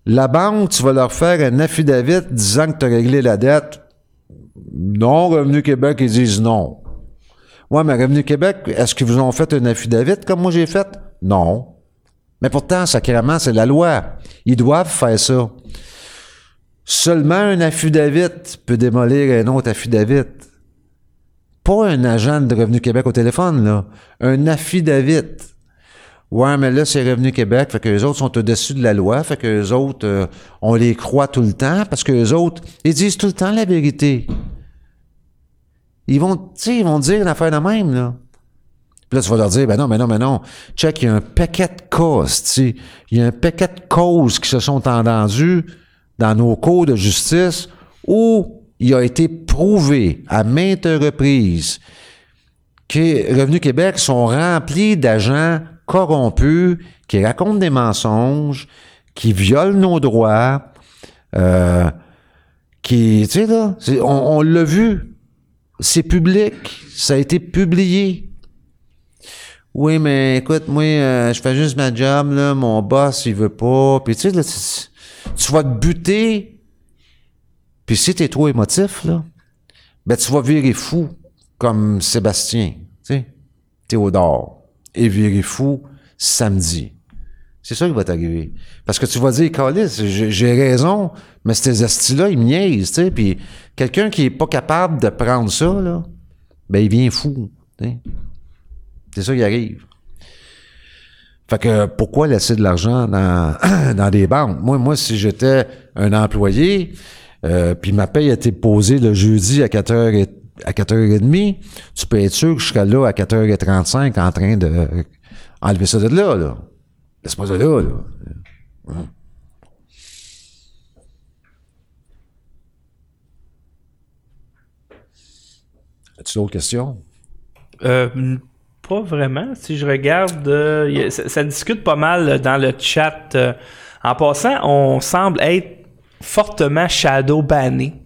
La banque, tu vas leur faire un affidavit disant que tu as réglé la dette. Non, Revenu Québec, ils disent non. Ouais, mais Revenu Québec, est-ce qu'ils vous ont fait un affidavit comme moi j'ai fait? Non. Mais pourtant, sacrément, c'est la loi. Ils doivent faire ça. Seulement un affidavit peut démolir un autre affidavit. Pas un agent de Revenu Québec au téléphone, là. Un affidavit. Ouais, mais là, c'est Revenu Québec, fait que les autres sont au-dessus de la loi, fait que les autres, euh, on les croit tout le temps, parce que les autres, ils disent tout le temps la vérité. Ils vont, ils vont dire une affaire de même, là. Puis là, tu vas leur dire, ben non, ben non, ben non. Check, il y a un paquet de causes. Il y a un paquet de causes qui se sont entendues dans nos cours de justice où il a été prouvé à maintes reprises que Revenu Québec sont remplis d'agents corrompus, qui racontent des mensonges, qui violent nos droits, euh, qui, tu sais, là, on l'a vu. C'est public. Ça a été publié. Oui, mais écoute, moi, euh, je fais juste ma job, là, mon boss, il veut pas. Puis tu sais, tu vas te buter. Puis si t'es trop émotif, là, ben tu vas virer fou, comme Sébastien, tu sais, Théodore et virer fou samedi. C'est ça qui va t'arriver. Parce que tu vas dire, Calis, j'ai raison, mais ces astis-là, ils me niaisent, tu sais. Puis quelqu'un qui est pas capable de prendre ça, là, ben il vient fou. C'est ça qui arrive. Fait que pourquoi laisser de l'argent dans, [CLEARS THROAT] dans des banques? Moi, moi, si j'étais un employé, euh, puis ma paye a été posée le jeudi à 4h et à 4h30, tu peux être sûr que je serai là à 4h35 en train de enlever ça de là, là. Laisse pas ça là. As-tu d'autres questions? Euh, pas vraiment. Si je regarde, euh, ça, ça, discute pas mal dans le chat. Euh, en passant, on semble être fortement shadow banné.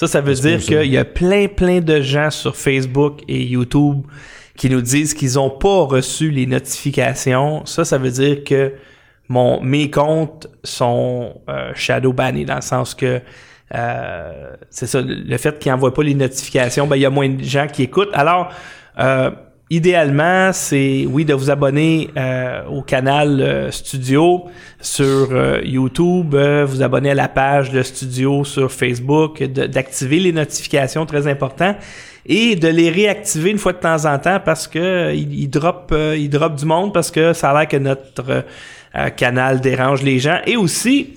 Ça, ça veut dire qu'il y a plein, plein de gens sur Facebook et YouTube qui nous disent qu'ils n'ont pas reçu les notifications. Ça, ça veut dire que mon, mes comptes sont euh, shadow bannés dans le sens que euh, c'est ça, le fait qu'ils n'envoient pas les notifications, ben il y a moins de gens qui écoutent. Alors, euh, idéalement, c'est oui de vous abonner euh, au canal euh, Studio sur euh, YouTube, vous abonner à la page de Studio sur Facebook, d'activer les notifications, très important, et de les réactiver une fois de temps en temps parce que il, il drop, il drop du monde parce que ça a l'air que notre canal dérange les gens et aussi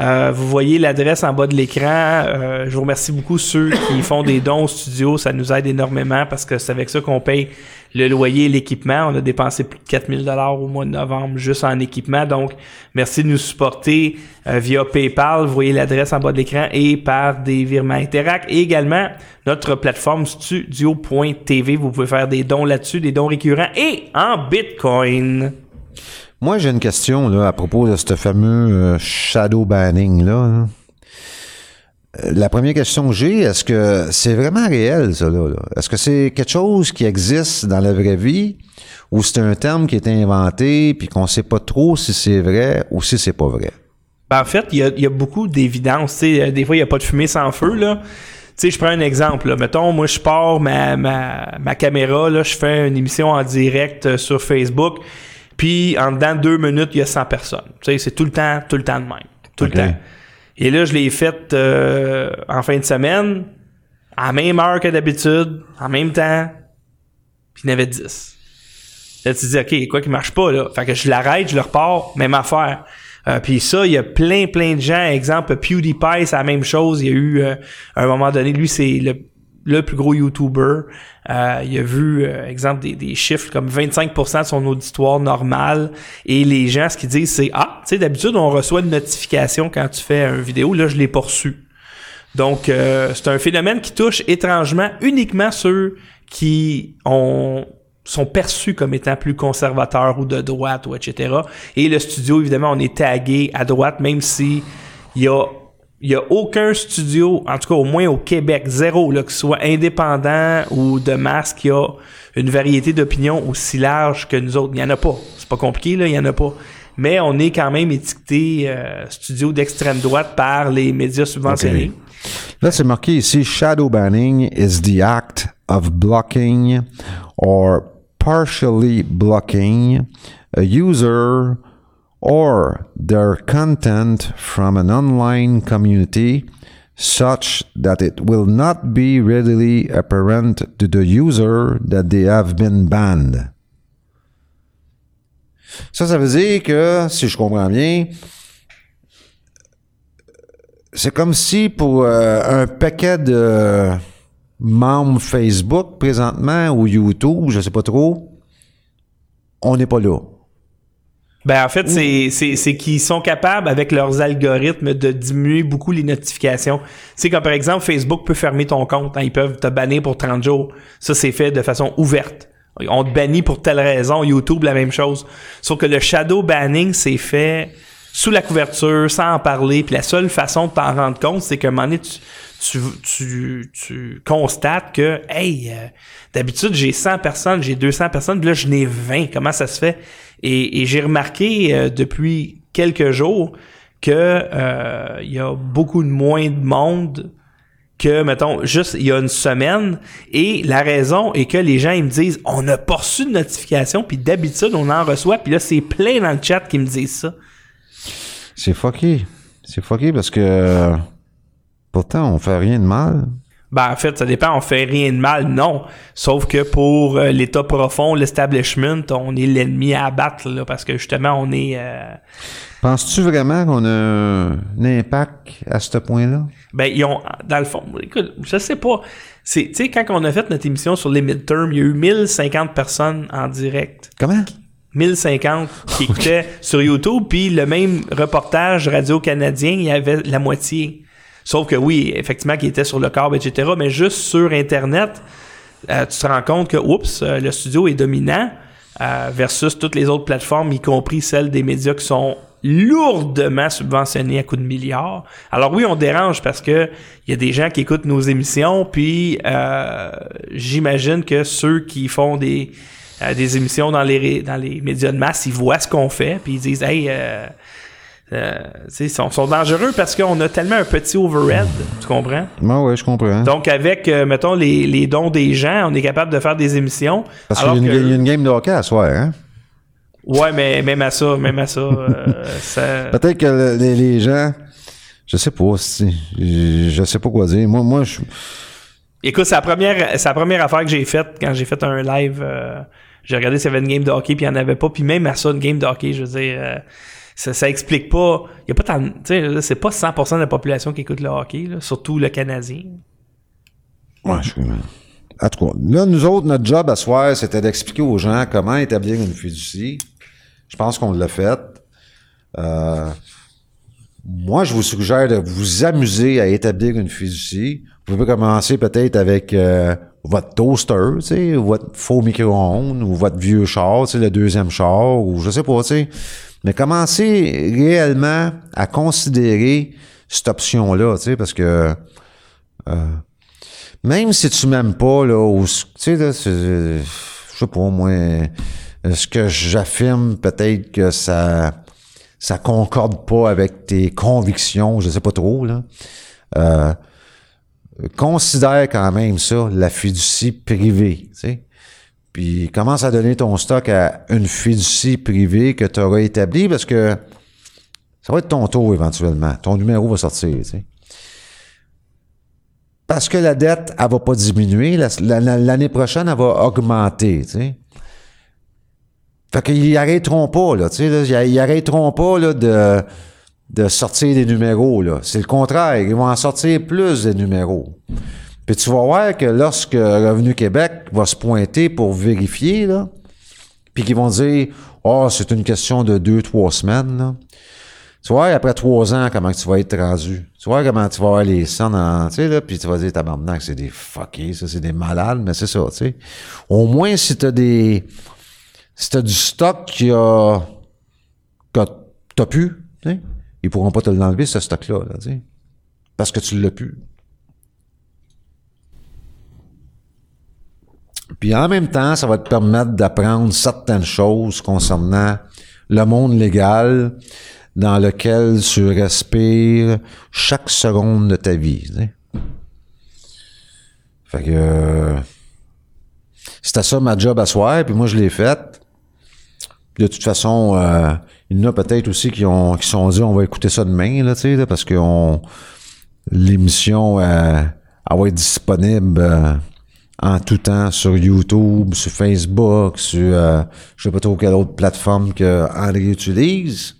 euh, vous voyez l'adresse en bas de l'écran. Euh, je vous remercie beaucoup ceux qui font des dons au studio. Ça nous aide énormément parce que c'est avec ça qu'on paye le loyer l'équipement. On a dépensé plus de 4000 dollars au mois de novembre juste en équipement. Donc, merci de nous supporter euh, via PayPal. Vous voyez l'adresse en bas de l'écran et par des virements Interact. Et également, notre plateforme studio.tv. Vous pouvez faire des dons là-dessus, des dons récurrents et en Bitcoin. Moi, j'ai une question à propos de ce fameux euh, shadow banning là. La première question que j'ai, est-ce que c'est vraiment réel, ça, là? Est-ce que c'est quelque chose qui existe dans la vraie vie ou c'est un terme qui est inventé puis qu'on sait pas trop si c'est vrai ou si c'est pas vrai? Ben, en fait, il y a, y a, beaucoup d'évidence. Des fois, il n'y a pas de fumée sans feu, là. Tu sais, je prends un exemple. Là. Mettons, moi, je pars ma, ma, ma caméra, là, je fais une émission en direct euh, sur Facebook. Puis en dedans deux minutes, il y a 100 personnes. Tu sais, c'est tout le temps, tout le temps de même. Tout okay. le temps. Et là, je l'ai fait euh, en fin de semaine, à la même heure que d'habitude, en même temps, puis il y en avait 10. Là, tu dis, OK, quoi qui marche pas, là? Fait que je l'arrête, je le repars, même affaire. Euh, puis ça, il y a plein, plein de gens. Exemple, PewDiePie, c'est la même chose. Il y a eu, euh, à un moment donné, lui, c'est le le plus gros YouTuber. Euh, il a vu, euh, exemple, des, des, chiffres comme 25% de son auditoire normal. Et les gens, ce qu'ils disent, c'est Ah, tu sais, d'habitude, on reçoit une notification quand tu fais une vidéo. Là, je l'ai reçu. Donc, euh, c'est un phénomène qui touche étrangement uniquement ceux qui ont sont perçus comme étant plus conservateurs ou de droite ou etc. Et le studio, évidemment, on est tagué à droite, même si il y a il y a aucun studio, en tout cas au moins au Québec, zéro, là, que ce soit indépendant ou de masse, qui a une variété d'opinions aussi large que nous autres. Il n'y en a pas. C'est pas compliqué, là, il n'y en a pas. Mais on est quand même étiqueté euh, studio d'extrême droite par les médias subventionnés. Là, c'est marqué ici, shadow banning is the act of blocking or partially blocking a user or their content from an online community such that it will not be readily apparent to the user that they have been banned. Ça, ça veut dire que, si je comprends bien, c'est comme si pour euh, un paquet de membres Facebook présentement ou YouTube, je sais pas trop, on n'est pas là. Ben en fait, c'est, c'est, c'est qu'ils sont capables, avec leurs algorithmes, de diminuer beaucoup les notifications. C'est comme par exemple, Facebook peut fermer ton compte. Hein, ils peuvent te bannir pour 30 jours. Ça, c'est fait de façon ouverte. On te bannit pour telle raison. YouTube, la même chose. Sauf que le shadow banning, c'est fait sous la couverture, sans en parler. Puis la seule façon de t'en rendre compte, c'est qu'à un moment donné, tu, tu, tu, tu constates que, hey, euh, d'habitude, j'ai 100 personnes, j'ai 200 personnes, puis là, je n'ai 20. Comment ça se fait? Et, j'ai remarqué euh, depuis quelques jours que euh, il y a beaucoup de moins de monde que, mettons, juste il y a une semaine. Et la raison est que les gens, ils me disent, on n'a pas reçu de notification, puis d'habitude, on en reçoit. Puis là, c'est plein dans le chat qui me disent ça. C'est fucké. C'est fucké parce que pourtant, on fait rien de mal. Ben, en fait, ça dépend, on fait rien de mal, non. Sauf que pour euh, l'État profond, l'establishment, on est l'ennemi à abattre, là, parce que justement, on est... Euh, Penses-tu vraiment qu'on a un impact à ce point-là? Ben, ils ont, dans le fond, écoute, je sais pas. C'est, tu sais, quand on a fait notre émission sur les midterms, il y a eu 1050 personnes en direct. Comment? 1050 qui [LAUGHS] écoutaient sur YouTube, puis le même reportage radio-canadien, il y avait la moitié. Sauf que oui, effectivement, qui était sur le câble, etc. Mais juste sur Internet, euh, tu te rends compte que, oups, euh, le studio est dominant euh, versus toutes les autres plateformes, y compris celles des médias qui sont lourdement subventionnées à coups de milliards. Alors oui, on dérange parce que il y a des gens qui écoutent nos émissions, puis j'imagine que ceux qui font des des émissions dans les dans les médias de masse, ils voient ce qu'on fait, puis ils disent hey euh, ils sont, sont, dangereux parce qu'on a tellement un petit overhead, tu comprends? Moi, ouais, je comprends. Donc, avec, euh, mettons, les, les, dons des gens, on est capable de faire des émissions. Parce qu'il y, a une game de hockey à soir, hein? Ouais, mais même à ça, même à ça, euh, [LAUGHS] ça... Peut-être que les, les, gens, je sais pas, si, je sais pas quoi dire. Moi, moi, je... Écoute, c'est la première, la première affaire que j'ai faite quand j'ai fait un live. J'ai regardé s'il y avait une game de hockey, puis il n'y en avait pas. Puis même à ça, une game de hockey, je veux dire ça, ça explique pas. Il y a pas tant. C'est pas 100% de la population qui écoute le hockey, surtout le Canadien. Ouais, je suis. En tout cas, là, nous autres, notre job à soir, c'était d'expliquer aux gens comment établir une fiducie. Je pense qu'on l'a fait. Euh, moi, je vous suggère de vous amuser à établir une fiducie. Vous pouvez commencer peut-être avec euh, votre toaster, tu votre faux micro-ondes, ou votre vieux char, le deuxième char, ou je sais pas, tu sais. Mais commencer réellement à considérer cette option-là, tu sais, parce que euh, même si tu m'aimes pas, là, ou, tu sais, là, je sais pas, moi, ce que j'affirme, peut-être que ça ça concorde pas avec tes convictions, je sais pas trop, là. Euh, considère quand même ça, la fiducie privée, tu sais. Puis commence à donner ton stock à une fiducie privée que tu auras établie parce que ça va être ton tour éventuellement. Ton numéro va sortir. Parce que la dette, elle va pas diminuer. L'année prochaine, elle va augmenter, tu. Fait qu'ils arrêteront pas, là, ils arrêteront pas, de, de sortir des numéros. C'est le contraire. Ils vont en sortir plus des numéros. Puis tu vas voir que lorsque Revenu Québec va se pointer pour vérifier, là, puis qu'ils vont dire Oh, c'est une question de deux, trois semaines, là. Tu vois, après trois ans, comment tu vas être rendu? Tu vois comment tu vas avoir les sons en, tu sais, là, puis tu vas dire, tabarnak, c'est des fuckés, ça, c'est des malades, mais c'est ça, tu sais. Au moins, si t'as des, si t'as du stock qui a, que t'as pu, tu sais, ils pourront pas te l'enlever, ce stock-là, là, tu sais. Parce que tu l'as pu. Puis en même temps, ça va te permettre d'apprendre certaines choses concernant le monde légal dans lequel tu respires chaque seconde de ta vie. Fait que euh, c'était ça ma job à soir, puis moi je l'ai faite. De toute façon, euh, il y en a peut-être aussi qui ont qui sont dit on va écouter ça demain, là, tu sais, parce que on- l'émission euh, va être disponible en tout temps sur YouTube, sur Facebook, sur euh, je sais pas trop quelle autre plateforme que André utilise.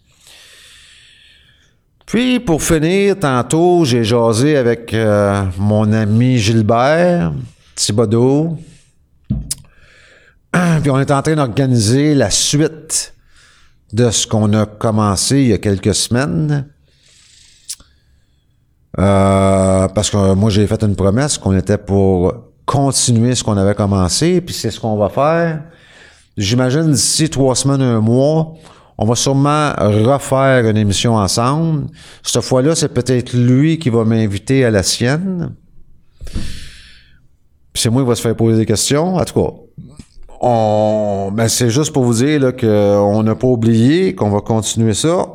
Puis pour finir, tantôt, j'ai jasé avec euh, mon ami Gilbert Thibodeau. [CLEARS THROAT] Puis on est en train d'organiser la suite de ce qu'on a commencé il y a quelques semaines. Euh, parce que moi, j'ai fait une promesse qu'on était pour continuer ce qu'on avait commencé, puis c'est ce qu'on va faire. J'imagine d'ici trois semaines, un mois, on va sûrement refaire une émission ensemble. Cette fois-là, c'est peut-être lui qui va m'inviter à la sienne. Puis c'est moi qui va se faire poser des questions. En tout cas, ben c'est juste pour vous dire qu'on n'a pas oublié, qu'on va continuer ça.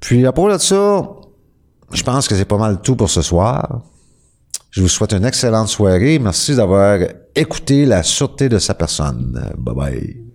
Puis à propos de ça, je pense que c'est pas mal tout pour ce soir. Je vous souhaite une excellente soirée. Merci d'avoir écouté la sûreté de sa personne. Bye bye.